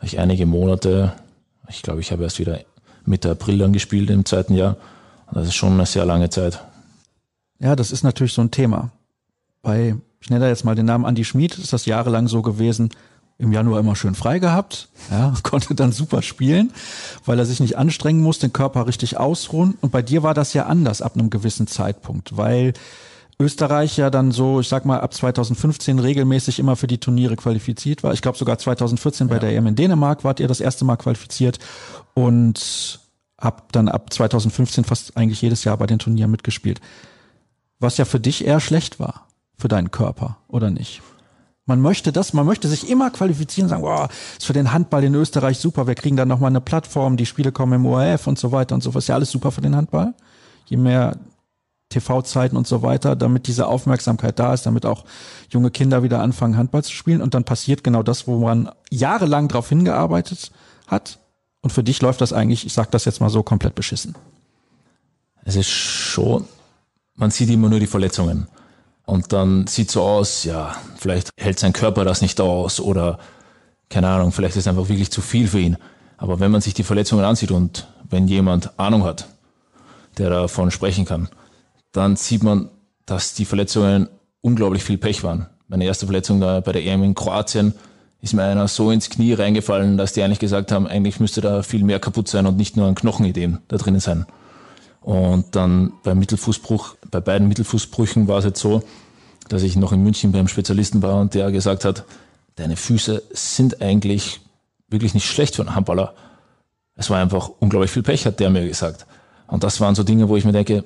ich. ich einige Monate, ich glaube, ich habe erst wieder Mitte April dann gespielt im zweiten Jahr. Das ist schon eine sehr lange Zeit. Ja, das ist natürlich so ein Thema. Bei, ich nenne da jetzt mal den Namen Andy Schmid, ist das jahrelang so gewesen, im Januar immer schön frei gehabt, ja, konnte dann super spielen, weil er sich nicht anstrengen muss, den Körper richtig ausruhen. Und bei dir war das ja anders ab einem gewissen Zeitpunkt, weil Österreich ja dann so, ich sag mal, ab 2015 regelmäßig immer für die Turniere qualifiziert war. Ich glaube sogar 2014 bei der EM in Dänemark wart ihr das erste Mal qualifiziert und habt dann ab 2015 fast eigentlich jedes Jahr bei den Turnieren mitgespielt. Was ja für dich eher schlecht war, für deinen Körper, oder nicht? Man möchte das, man möchte sich immer qualifizieren, sagen, boah, ist für den Handball in Österreich super, wir kriegen dann nochmal eine Plattform, die Spiele kommen im ORF und so weiter und so was. Ist ja alles super für den Handball. Je mehr TV-Zeiten und so weiter, damit diese Aufmerksamkeit da ist, damit auch junge Kinder wieder anfangen, Handball zu spielen. Und dann passiert genau das, wo man jahrelang darauf hingearbeitet hat. Und für dich läuft das eigentlich, ich sag das jetzt mal so, komplett beschissen. Es ist schon, man sieht immer nur die Verletzungen. Und dann sieht so aus, ja, vielleicht hält sein Körper das nicht aus oder keine Ahnung, vielleicht ist es einfach wirklich zu viel für ihn. Aber wenn man sich die Verletzungen ansieht und wenn jemand Ahnung hat, der davon sprechen kann, dann sieht man, dass die Verletzungen unglaublich viel Pech waren. Meine erste Verletzung da bei der EM in Kroatien ist mir einer so ins Knie reingefallen, dass die eigentlich gesagt haben, eigentlich müsste da viel mehr kaputt sein und nicht nur ein Knochenideen da drinnen sein. Und dann beim Mittelfußbruch, bei beiden Mittelfußbrüchen war es jetzt so, dass ich noch in München beim Spezialisten war und der gesagt hat, deine Füße sind eigentlich wirklich nicht schlecht für einen Handballer. Es war einfach unglaublich viel Pech, hat der mir gesagt. Und das waren so Dinge, wo ich mir denke,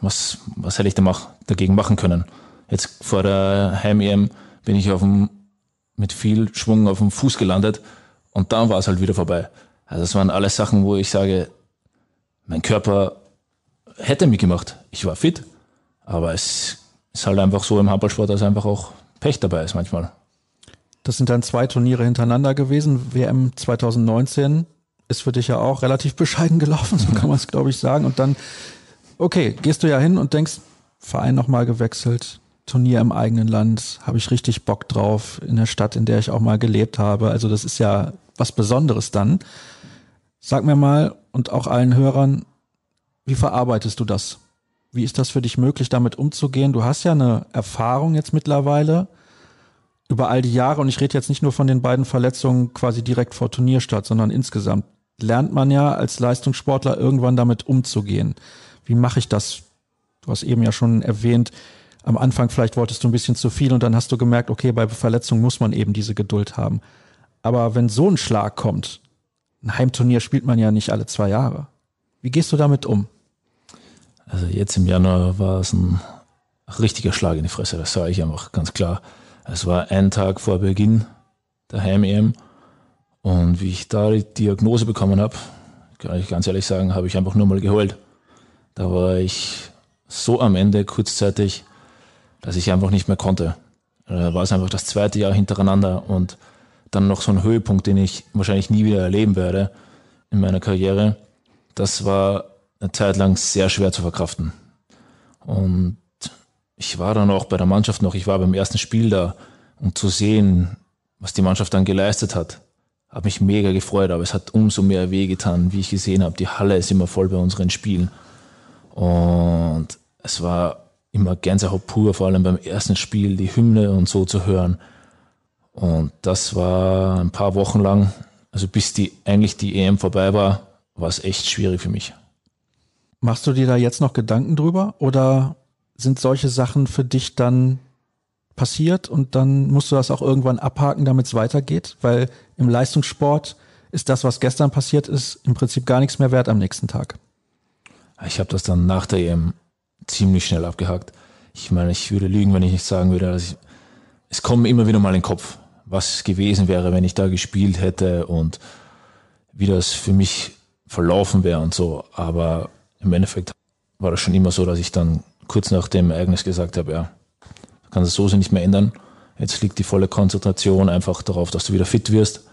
was, was hätte ich da mach, dagegen machen können? Jetzt vor der Heim-EM bin ich auf dem, mit viel Schwung auf dem Fuß gelandet und dann war es halt wieder vorbei. Also das waren alles Sachen, wo ich sage, mein Körper hätte mitgemacht. Ich war fit, aber es ist halt einfach so im Handballsport, dass einfach auch Pech dabei ist manchmal. Das sind dann zwei Turniere hintereinander gewesen. WM 2019 ist für dich ja auch relativ bescheiden gelaufen, so kann man es, glaube ich, sagen. Und dann okay, gehst du ja hin und denkst, Verein nochmal gewechselt, Turnier im eigenen Land, habe ich richtig Bock drauf, in der Stadt, in der ich auch mal gelebt habe. Also das ist ja was Besonderes dann. Sag mir mal und auch allen Hörern, wie verarbeitest du das? Wie ist das für dich möglich, damit umzugehen? Du hast ja eine Erfahrung jetzt mittlerweile über all die Jahre und ich rede jetzt nicht nur von den beiden Verletzungen quasi direkt vor Turnierstart, sondern insgesamt lernt man ja als Leistungssportler irgendwann damit umzugehen wie mache ich das? Du hast eben ja schon erwähnt, am Anfang vielleicht wolltest du ein bisschen zu viel und dann hast du gemerkt, okay, bei Verletzungen muss man eben diese Geduld haben. Aber wenn so ein Schlag kommt, ein Heimturnier spielt man ja nicht alle zwei Jahre. Wie gehst du damit um? Also jetzt im Januar war es ein richtiger Schlag in die Fresse, das sage ich einfach ganz klar. Es war ein Tag vor Beginn der Heim-EM und wie ich da die Diagnose bekommen habe, kann ich ganz ehrlich sagen, habe ich einfach nur mal geheult. Da war ich so am Ende kurzzeitig, dass ich einfach nicht mehr konnte. Da war es einfach das zweite Jahr hintereinander und dann noch so ein Höhepunkt, den ich wahrscheinlich nie wieder erleben werde in meiner Karriere. Das war eine Zeit lang sehr schwer zu verkraften. Und ich war dann auch bei der Mannschaft noch, ich war beim ersten Spiel da, um zu sehen, was die Mannschaft dann geleistet hat. Habe mich mega gefreut, aber es hat umso mehr wehgetan, wie ich gesehen habe. Die Halle ist immer voll bei unseren Spielen. Und es war immer Gänsehaut pur, vor allem beim ersten Spiel, die Hymne und so zu hören. Und das war ein paar Wochen lang, also bis die eigentlich die EM vorbei war, war es echt schwierig für mich. Machst du dir da jetzt noch Gedanken drüber oder sind solche Sachen für dich dann passiert und dann musst du das auch irgendwann abhaken, damit es weitergeht? Weil im Leistungssport ist das, was gestern passiert ist, im Prinzip gar nichts mehr wert am nächsten Tag. Ich habe das dann nach der EM ziemlich schnell abgehakt. Ich meine, ich würde lügen, wenn ich nicht sagen würde, dass ich, es kommt immer wieder mal in den Kopf, was gewesen wäre, wenn ich da gespielt hätte und wie das für mich verlaufen wäre und so. Aber im Endeffekt war das schon immer so, dass ich dann kurz nach dem Ereignis gesagt habe, ja, kann es so nicht mehr ändern. Jetzt liegt die volle Konzentration einfach darauf, dass du wieder fit wirst.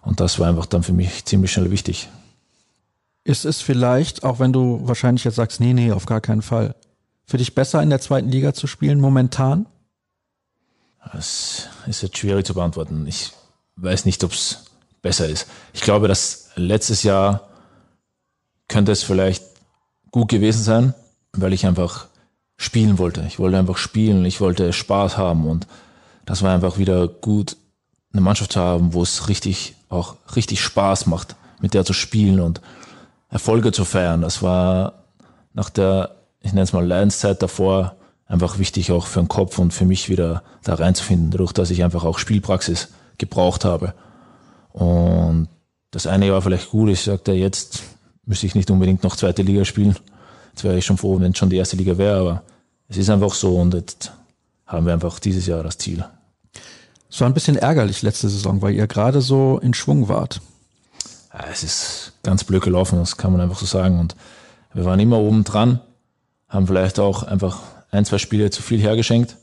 Und das war einfach dann für mich ziemlich schnell wichtig. Ist es vielleicht, auch wenn du wahrscheinlich jetzt sagst, nee, nee, auf gar keinen Fall, für dich besser in der zweiten Liga zu spielen momentan? Das ist jetzt schwierig zu beantworten. Ich weiß nicht, ob es besser ist. Ich glaube, dass letztes Jahr könnte es vielleicht gut gewesen sein, weil ich einfach spielen wollte. Ich wollte einfach spielen, ich wollte Spaß haben und das war einfach wieder gut, eine Mannschaft zu haben, wo es richtig, auch richtig Spaß macht, mit der zu spielen und Erfolge zu feiern. Das war nach der, ich nenne es mal Leidenszeit davor, einfach wichtig auch für den Kopf und für mich wieder da reinzufinden, dadurch, dass ich einfach auch Spielpraxis gebraucht habe. Und das eine Jahr vielleicht gut, ich sagte, jetzt müsste ich nicht unbedingt noch zweite Liga spielen. Jetzt wäre ich schon froh, wenn es schon die erste Liga wäre, aber es ist einfach so und jetzt haben wir einfach dieses Jahr das Ziel. Es war ein bisschen ärgerlich letzte Saison, weil ihr gerade so in Schwung wart. Ja, es ist ganz blöd gelaufen, das kann man einfach so sagen. Und wir waren immer oben dran, haben vielleicht auch einfach ein, zwei Spiele zu viel hergeschenkt.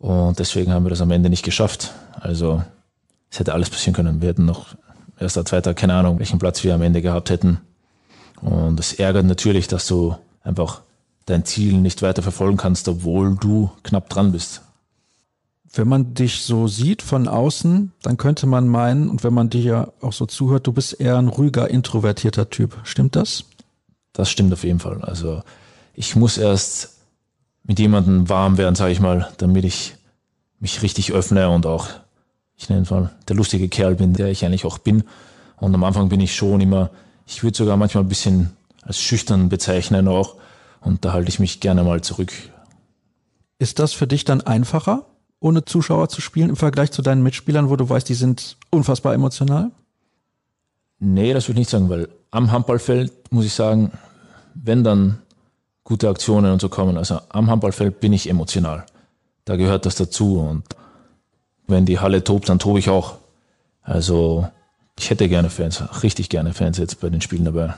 Und deswegen haben wir das am Ende nicht geschafft. Also es hätte alles passieren können. Wir hätten noch erster, zweiter, keine Ahnung, welchen Platz wir am Ende gehabt hätten. Und es ärgert natürlich, dass du einfach dein Ziel nicht weiter verfolgen kannst, obwohl du knapp dran bist. Wenn man dich so sieht von außen, dann könnte man meinen, und wenn man dir ja auch so zuhört, du bist eher ein ruhiger, introvertierter Typ. Stimmt das? Das stimmt auf jeden Fall. Also ich muss erst mit jemandem warm werden, sage ich mal, damit ich mich richtig öffne und auch, ich nenne es mal, der lustige Kerl bin, der ich eigentlich auch bin. Und am Anfang bin ich schon immer, ich würde sogar manchmal ein bisschen als schüchtern bezeichnen auch. Und da halte ich mich gerne mal zurück. Ist das für dich dann einfacher, ohne Zuschauer zu spielen im Vergleich zu deinen Mitspielern, wo du weißt, die sind unfassbar emotional? Nee, das würde ich nicht sagen, weil am Handballfeld muss ich sagen, wenn dann gute Aktionen und so kommen, also am Handballfeld bin ich emotional. Da gehört das dazu und wenn die Halle tobt, dann tobe ich auch. Also ich hätte gerne Fans, richtig gerne Fans jetzt bei den Spielen dabei.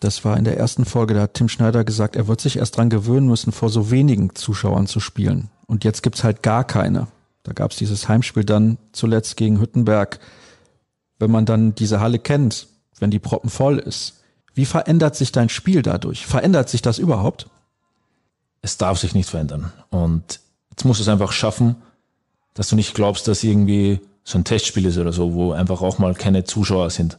Das war in der ersten Folge, da hat Tim Schneider gesagt, er wird sich erst dran gewöhnen müssen, vor so wenigen Zuschauern zu spielen. Und jetzt gibt's halt gar keine. Da gab's dieses Heimspiel dann zuletzt gegen Hüttenberg. Wenn man dann diese Halle kennt, wenn die Proppen voll ist, wie verändert sich dein Spiel dadurch? Verändert sich das überhaupt? Es darf sich nicht verändern. Und jetzt musst du es einfach schaffen, dass du nicht glaubst, dass irgendwie so ein Testspiel ist oder so, wo einfach auch mal keine Zuschauer sind.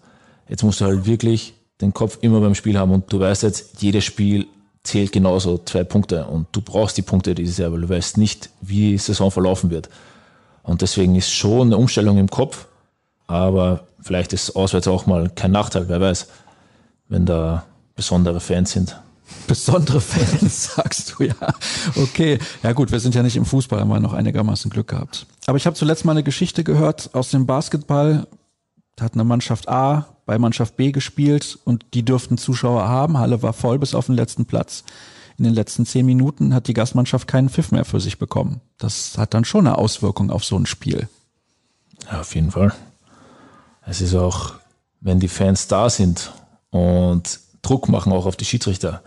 Jetzt musst du halt wirklich den Kopf immer beim Spiel haben und du weißt jetzt, jedes Spiel zählt genauso zwei Punkte und du brauchst die Punkte dieses Jahr, weil du weißt nicht, wie die Saison verlaufen wird. Und deswegen ist schon eine Umstellung im Kopf, aber vielleicht ist auswärts auch mal kein Nachteil, wer weiß, wenn da besondere Fans sind. Besondere Fans, sagst du ja. Okay, ja gut, wir sind ja nicht im Fußball, haben wir noch einigermaßen Glück gehabt. Aber ich habe zuletzt mal eine Geschichte gehört aus dem Basketball. Da hat eine Mannschaft A bei Mannschaft B gespielt und die dürften Zuschauer haben. Halle war voll bis auf den letzten Platz. In den letzten zehn Minuten hat die Gastmannschaft keinen Pfiff mehr für sich bekommen. Das hat dann schon eine Auswirkung auf so ein Spiel. Ja, auf jeden Fall. Es ist auch, wenn die Fans da sind und Druck machen auch auf die Schiedsrichter.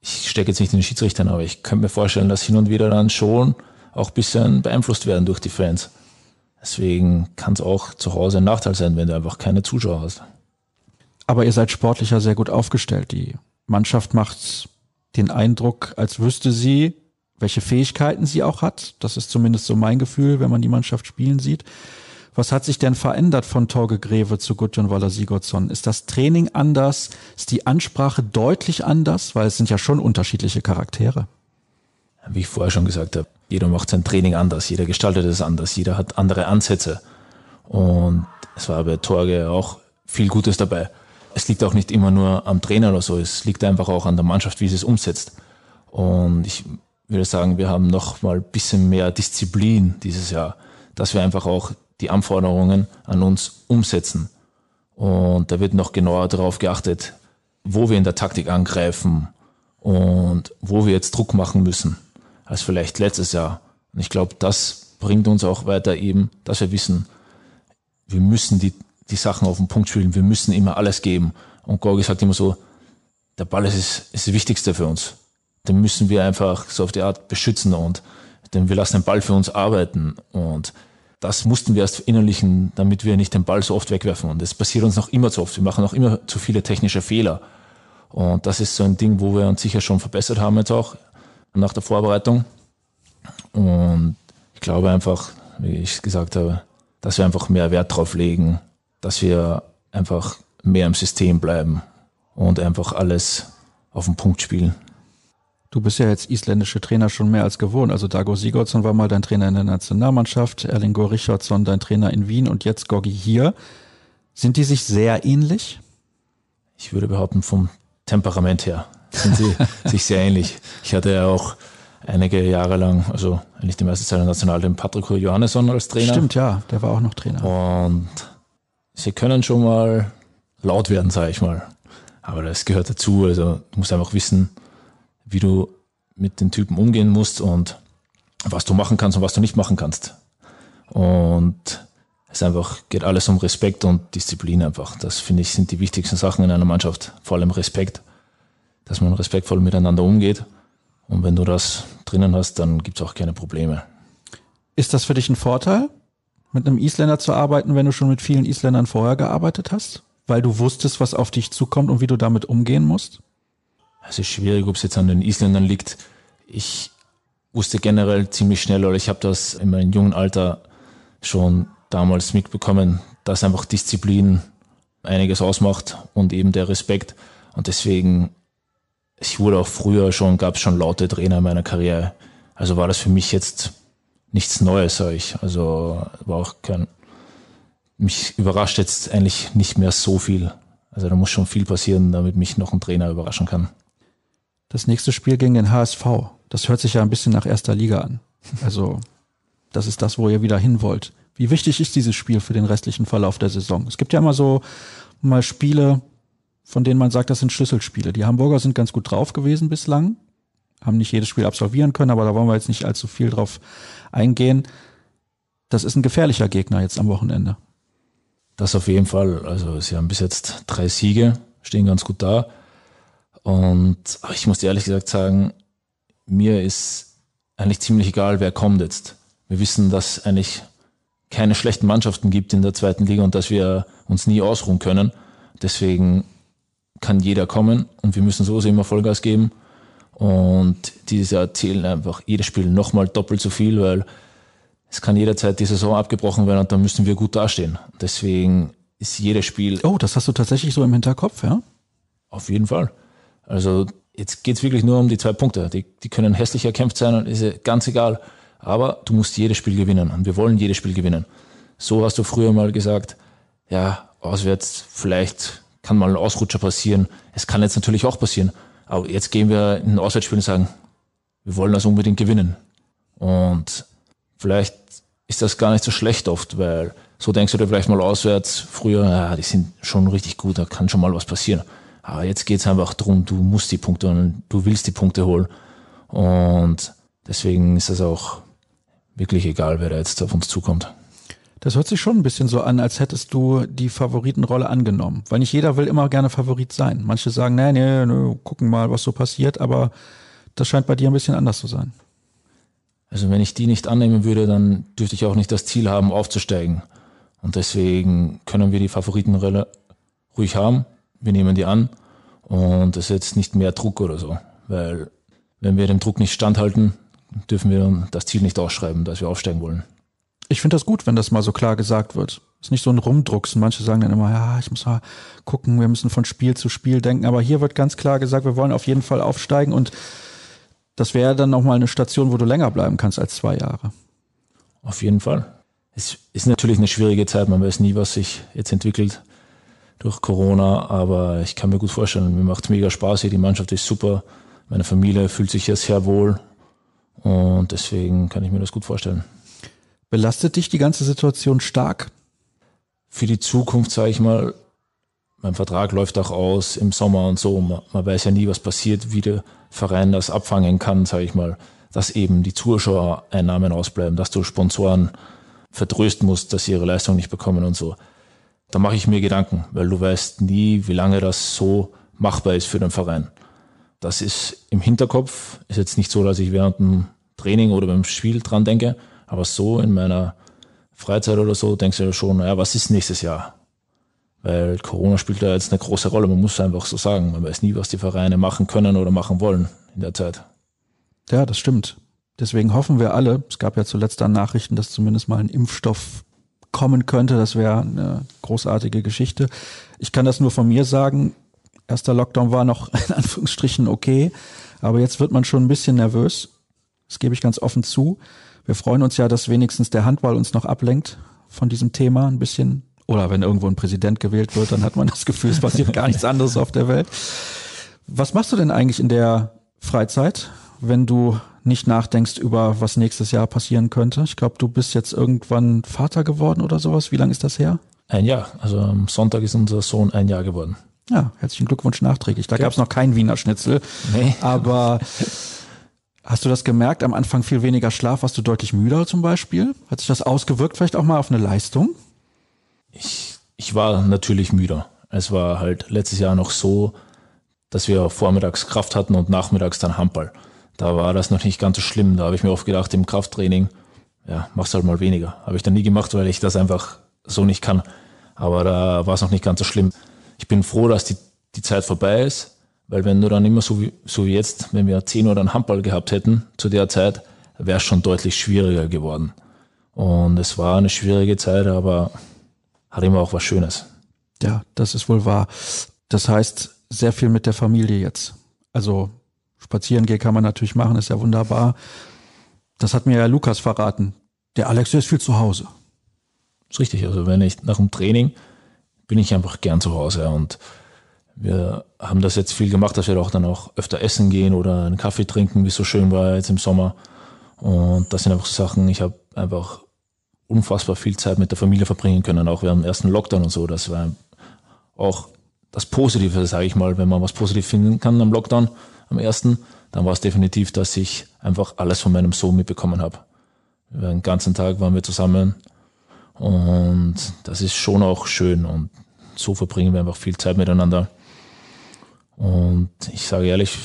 ich stecke jetzt nicht in den Schiedsrichtern, aber ich könnte mir vorstellen, dass hin und wieder dann schon auch ein bisschen beeinflusst werden durch die Fans. Deswegen kann es auch zu Hause ein Nachteil sein, wenn du einfach keine Zuschauer hast. Aber ihr seid sportlicher sehr gut aufgestellt. Die Mannschaft macht den Eindruck, als wüsste sie, welche Fähigkeiten sie auch hat. Das ist zumindest so mein Gefühl, wenn man die Mannschaft spielen sieht. Was hat sich denn verändert von Torge Greve zu Gudjon Waller Sigurdsson? Ist das Training anders? Ist die Ansprache deutlich anders? Weil es sind ja schon unterschiedliche Charaktere. Wie ich vorher schon gesagt habe, jeder macht sein Training anders, jeder gestaltet es anders, jeder hat andere Ansätze. Und es war bei Torge auch viel Gutes dabei. Es liegt auch nicht immer nur am Trainer oder so, es liegt einfach auch an der Mannschaft, wie sie es umsetzt. Und ich würde sagen, wir haben noch mal ein bisschen mehr Disziplin dieses Jahr, dass wir einfach auch die Anforderungen an uns umsetzen. Und da wird noch genauer darauf geachtet, wo wir in der Taktik angreifen und wo wir jetzt Druck machen müssen, als vielleicht letztes Jahr. Und ich glaube, das bringt uns auch weiter eben, dass wir wissen, wir müssen die, die Sachen auf den Punkt spielen, wir müssen immer alles geben. Und Gorgi sagt immer so, der Ball ist, ist das Wichtigste für uns. Den müssen wir einfach so auf die Art beschützen und denn wir lassen den Ball für uns arbeiten. Und das mussten wir erst verinnerlichen, damit wir nicht den Ball so oft wegwerfen. Und das passiert uns noch immer zu oft. Wir machen noch immer zu viele technische Fehler. Und das ist so ein Ding, wo wir uns sicher schon verbessert haben jetzt auch nach der Vorbereitung. Und ich glaube einfach, wie ich gesagt habe, dass wir einfach mehr Wert drauf legen, dass wir einfach mehr im System bleiben und einfach alles auf den Punkt spielen. Du bist ja jetzt isländische Trainer schon mehr als gewohnt. Also Dago Sigurdsson war mal dein Trainer in der Nationalmannschaft, Erlingur Richardsson dein Trainer in Wien und jetzt Goggi hier. Sind die sich sehr ähnlich? Ich würde behaupten, vom Temperament her sind sie sich sehr ähnlich. Ich hatte ja auch einige Jahre lang, also eigentlich die meiste Zeit der National, den Patrick Johannesson als Trainer. Stimmt, ja, der war auch noch Trainer. Und sie können schon mal laut werden, sage ich mal. Aber das gehört dazu. Also du musst einfach wissen, wie du mit den Typen umgehen musst und was du machen kannst und was du nicht machen kannst. Und es einfach geht alles um Respekt und Disziplin einfach. Das finde ich sind die wichtigsten Sachen in einer Mannschaft. Vor allem Respekt, dass man respektvoll miteinander umgeht. Und wenn du das drinnen hast, dann gibt es auch keine Probleme. Ist das für dich ein Vorteil, mit einem Isländer zu arbeiten, wenn du schon mit vielen Isländern vorher gearbeitet hast? Weil du wusstest, was auf dich zukommt und wie du damit umgehen musst? Es ist schwierig, ob es jetzt an den Isländern liegt. Ich wusste generell ziemlich schnell, oder ich habe das in meinem jungen Alter schon damals mitbekommen, dass einfach Disziplin einiges ausmacht und eben der Respekt. Und deswegen, ich wurde auch früher schon, gab es schon laute Trainer in meiner Karriere. Also war das für mich jetzt nichts Neues, sage ich. Also war auch kein, mich überrascht jetzt eigentlich nicht mehr so viel. Also da muss schon viel passieren, damit mich noch ein Trainer überraschen kann. Das nächste Spiel gegen den HSV. Das hört sich ja ein bisschen nach erster Liga an. Also, das ist das, wo ihr wieder hin wollt. Wie wichtig ist dieses Spiel für den restlichen Verlauf der Saison? Es gibt ja immer so mal Spiele, von denen man sagt, das sind Schlüsselspiele. Die Hamburger sind ganz gut drauf gewesen bislang, haben nicht jedes Spiel absolvieren können, aber da wollen wir jetzt nicht allzu viel drauf eingehen. Das ist ein gefährlicher Gegner jetzt am Wochenende. Das auf jeden Fall. Also sie haben bis jetzt drei Siege, stehen ganz gut da. Und ich muss dir ehrlich gesagt sagen, mir ist eigentlich ziemlich egal, wer kommt jetzt. Wir wissen, dass eigentlich keine schlechten Mannschaften gibt in der zweiten Liga und dass wir uns nie ausruhen können. Deswegen kann jeder kommen und wir müssen sowieso immer Vollgas geben. Und dieses Jahr zählen einfach jedes Spiel nochmal doppelt so viel, weil es kann jederzeit die Saison abgebrochen werden und dann müssen wir gut dastehen. Deswegen ist jedes Spiel. Oh, das hast du tatsächlich so im Hinterkopf, ja? Auf jeden Fall. Also jetzt geht's wirklich nur um die zwei Punkte. Die, die können hässlich erkämpft sein und ist ganz egal. Aber du musst jedes Spiel gewinnen und wir wollen jedes Spiel gewinnen. So hast du früher mal gesagt, ja, auswärts vielleicht kann mal ein Ausrutscher passieren. Es kann jetzt natürlich auch passieren. Aber jetzt gehen wir in ein Auswärtsspiel und sagen, wir wollen das unbedingt gewinnen. Und vielleicht ist das gar nicht so schlecht oft, weil so denkst du dir vielleicht mal auswärts früher, ja, die sind schon richtig gut, da kann schon mal was passieren. Aber jetzt geht's einfach darum, du musst die Punkte und du willst die Punkte holen. Und deswegen ist es auch wirklich egal, wer da jetzt auf uns zukommt. Das hört sich schon ein bisschen so an, als hättest du die Favoritenrolle angenommen. Weil nicht jeder will immer gerne Favorit sein. Manche sagen, nee, nee, nee, gucken mal, was so passiert, aber das scheint bei dir ein bisschen anders zu sein. Also wenn ich die nicht annehmen würde, dann dürfte ich auch nicht das Ziel haben, aufzusteigen. Und deswegen können wir die Favoritenrolle ruhig haben. Wir nehmen die an und es ist jetzt nicht mehr Druck oder so. Weil wenn wir dem Druck nicht standhalten, dürfen wir das Ziel nicht ausschreiben, dass wir aufsteigen wollen. Ich finde das gut, wenn das mal so klar gesagt wird. Ist nicht so ein Rumdrucksen. Manche sagen dann immer, ja, ich muss mal gucken, wir müssen von Spiel zu Spiel denken. Aber hier wird ganz klar gesagt, wir wollen auf jeden Fall aufsteigen und das wäre dann nochmal eine Station, wo du länger bleiben kannst als zwei Jahre. Auf jeden Fall. Es ist natürlich eine schwierige Zeit. Man weiß nie, was sich jetzt entwickelt durch Corona. Aber ich kann mir gut vorstellen, mir macht mega Spaß hier. Die Mannschaft ist super. Meine Familie fühlt sich hier sehr wohl. Und deswegen kann ich mir das gut vorstellen. Belastet dich die ganze Situation stark? Für die Zukunft, sage ich mal, mein Vertrag läuft auch aus im Sommer und so. Man, man weiß ja nie, was passiert, wie der Verein das abfangen kann, sage ich mal, dass eben die Zuschauereinnahmen ausbleiben, dass du Sponsoren vertrösten musst, dass sie ihre Leistung nicht bekommen und so. Da mache ich mir Gedanken, weil du weißt nie, wie lange das so machbar ist für den Verein. Das ist im Hinterkopf, ist jetzt nicht so, dass ich während dem Training oder beim Spiel dran denke, aber so in meiner Freizeit oder so denkst du ja schon, naja, was ist nächstes Jahr? Weil Corona spielt da jetzt eine große Rolle, man muss einfach so sagen. Man weiß nie, was die Vereine machen können oder machen wollen in der Zeit. Ja, das stimmt. Deswegen hoffen wir alle, es gab ja zuletzt dann Nachrichten, dass zumindest mal ein Impfstoff kommen könnte. Das wäre eine großartige Geschichte. Ich kann das nur von mir sagen. Erster Lockdown war noch in Anführungsstrichen okay, aber jetzt wird man schon ein bisschen nervös. Das gebe ich ganz offen zu. Wir freuen uns ja, dass wenigstens der Handball uns noch ablenkt von diesem Thema ein bisschen oder wenn irgendwo ein Präsident gewählt wird, dann hat man das Gefühl, es passiert gar nichts anderes auf der Welt. Was machst du denn eigentlich in der Freizeit, wenn du nicht nachdenkst über, was nächstes Jahr passieren könnte? Ich glaube, du bist jetzt irgendwann Vater geworden oder sowas. Wie lange ist das her? Ein Jahr. Also am Sonntag ist unser Sohn ein Jahr geworden. Ja, herzlichen Glückwunsch nachträglich. Da ja. gab es noch keinen Wiener Schnitzel. Nee. Aber hast du das gemerkt? Am Anfang viel weniger Schlaf, warst du deutlich müder zum Beispiel? Hat sich das ausgewirkt vielleicht auch mal auf eine Leistung? ich, ich war natürlich müder. Es war halt letztes Jahr noch so, dass wir vormittags Kraft hatten und nachmittags dann Handball. Da war das noch nicht ganz so schlimm. Da habe ich mir oft gedacht, im Krafttraining, ja, machst halt mal weniger. Habe ich dann nie gemacht, weil ich das einfach so nicht kann. Aber da war es noch nicht ganz so schlimm. Ich bin froh, dass die, die Zeit vorbei ist, weil wenn du dann immer so wie, so wie jetzt, wenn wir 10 Uhr dann Handball gehabt hätten zu der Zeit, wäre es schon deutlich schwieriger geworden. Und es war eine schwierige Zeit, aber hat immer auch was Schönes. Ja, das ist wohl wahr. Das heißt, sehr viel mit der Familie jetzt. Also spazieren gehen kann man natürlich machen, ist ja wunderbar. Das hat mir ja Lukas verraten. Der Alex, der ist viel zu Hause. Das ist richtig. Also wenn ich nach dem Training bin ich einfach gern zu Hause und wir haben das jetzt viel gemacht, dass wir auch dann auch öfter essen gehen oder einen Kaffee trinken, wie es so schön war jetzt im Sommer. Und das sind einfach so Sachen, ich habe einfach unfassbar viel Zeit mit der Familie verbringen können, auch während dem ersten Lockdown und so. Das war auch das Positive, sage ich mal, wenn man was positiv finden kann am Lockdown, am ersten, dann war es definitiv, dass ich einfach alles von meinem Sohn mitbekommen habe. Den ganzen Tag waren wir zusammen und das ist schon auch schön und so verbringen wir einfach viel Zeit miteinander. Und ich sage ehrlich,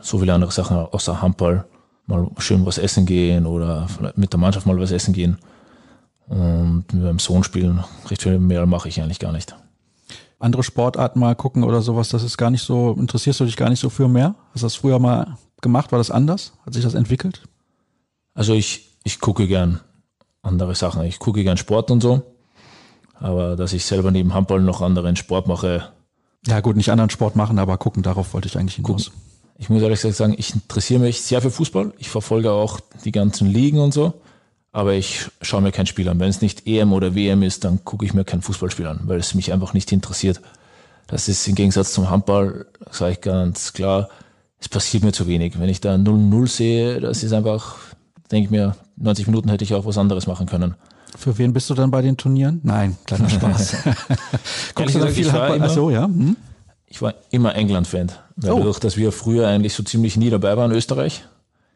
so viele andere Sachen außer Handball, mal schön was essen gehen oder mit der Mannschaft mal was essen gehen, und mit meinem Sohn spielen, recht viel mehr mache ich eigentlich gar nicht. Andere Sportarten mal gucken oder sowas, das ist gar nicht so, interessierst du dich gar nicht so für mehr? Hast du das früher mal gemacht? War das anders? Hat sich das entwickelt? Also ich, ich gucke gern andere Sachen. Ich gucke gern Sport und so. Aber dass ich selber neben Handball noch anderen Sport mache. Ja gut, nicht anderen Sport machen, aber gucken, darauf wollte ich eigentlich hinaus. Gucken. Ich muss ehrlich gesagt sagen, ich interessiere mich sehr für Fußball. Ich verfolge auch die ganzen Ligen und so aber ich schaue mir kein Spiel an. Wenn es nicht EM oder WM ist, dann gucke ich mir kein Fußballspiel an, weil es mich einfach nicht interessiert. Das ist im Gegensatz zum Handball, sage ich ganz klar, es passiert mir zu wenig. Wenn ich da 0-0 sehe, das ist einfach, denke ich mir, 90 Minuten hätte ich auch was anderes machen können. Für wen bist du dann bei den Turnieren? Nein, kleiner Spaß. Guckst du da viel Handball? Immer, so, ja. Hm? Ich war immer England-Fan. Dadurch, oh. dass wir früher eigentlich so ziemlich nie dabei waren in Österreich,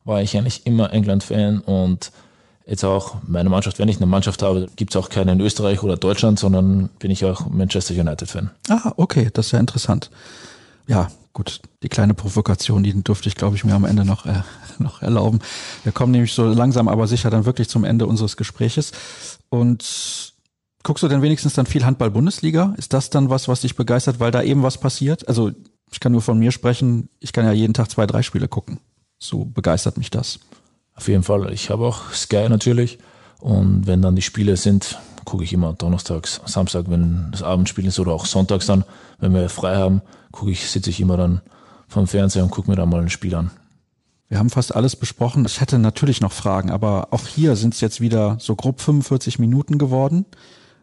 war ich eigentlich immer England-Fan und jetzt auch meine Mannschaft, wenn ich eine Mannschaft habe, gibt es auch keine in Österreich oder Deutschland, sondern bin ich auch Manchester United-Fan. Ah, okay, das ist ja interessant. Ja, gut, die kleine Provokation, die durfte ich, glaube ich, mir am Ende noch, äh, noch erlauben. Wir kommen nämlich so langsam, aber sicher dann wirklich zum Ende unseres Gespräches. Und guckst du denn wenigstens dann viel Handball-Bundesliga? Ist das dann was, was dich begeistert, weil da eben was passiert? Also ich kann nur von mir sprechen, ich kann ja jeden Tag zwei, drei Spiele gucken. So begeistert mich das. Auf jeden Fall. Ich habe auch Sky natürlich. Und wenn dann die Spiele sind, gucke ich immer donnerstags, Samstag, wenn das Abendspiel ist oder auch sonntags dann, wenn wir frei haben, gucke ich, sitze ich immer dann vom Fernseher und gucke mir da mal ein Spiel an. Wir haben fast alles besprochen. Ich hätte natürlich noch Fragen, aber auch hier sind es jetzt wieder so grob 45 Minuten geworden.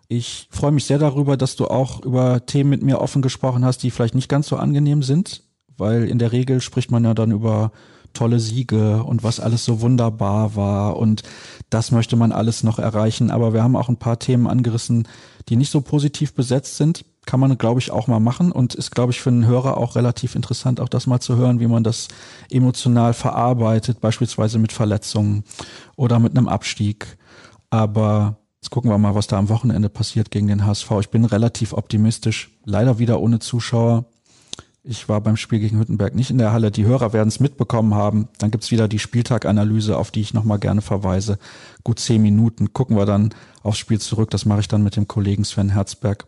Ich freue mich sehr darüber, dass du auch über Themen mit mir offen gesprochen hast, die vielleicht nicht ganz so angenehm sind, weil in der Regel spricht man ja dann über tolle Siege und was alles so wunderbar war und das möchte man alles noch erreichen. Aber wir haben auch ein paar Themen angerissen, die nicht so positiv besetzt sind. Kann man, glaube ich, auch mal machen und ist, glaube ich, für einen Hörer auch relativ interessant, auch das mal zu hören, wie man das emotional verarbeitet, beispielsweise mit Verletzungen oder mit einem Abstieg. Aber Jetzt gucken wir mal, was da am Wochenende passiert gegen den HSV. Ich bin relativ optimistisch. Leider wieder ohne Zuschauer. Ich war beim Spiel gegen Hüttenberg nicht in der Halle. Die Hörer werden es mitbekommen haben. Dann gibt's wieder die Spieltaganalyse, auf die ich nochmal gerne verweise. Gut zehn Minuten. Gucken wir dann aufs Spiel zurück. Das mache ich dann mit dem Kollegen Sven Herzberg.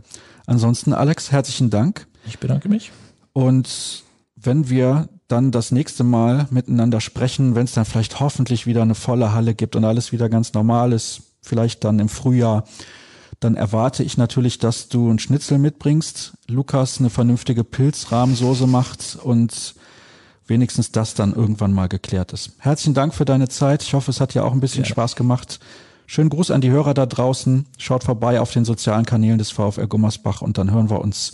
Ansonsten, Alex, herzlichen Dank. Ich bedanke mich. Und wenn wir dann das nächste Mal miteinander sprechen, wenn es dann vielleicht hoffentlich wieder eine volle Halle gibt und alles wieder ganz normal ist, vielleicht dann im Frühjahr, dann erwarte ich natürlich, dass du ein Schnitzel mitbringst, Lukas eine vernünftige Pilzrahmsoße macht und wenigstens das dann irgendwann mal geklärt ist. Herzlichen Dank für deine Zeit. Ich hoffe, es hat dir auch ein bisschen ja. Spaß gemacht. Schönen Gruß an die Hörer da draußen. Schaut vorbei auf den sozialen Kanälen des VfL Gummersbach und dann hören wir uns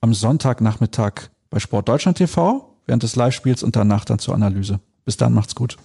am Sonntagnachmittag bei Sport Deutschland TV während des Live-Spiels und danach dann zur Analyse. Bis dann, macht's gut.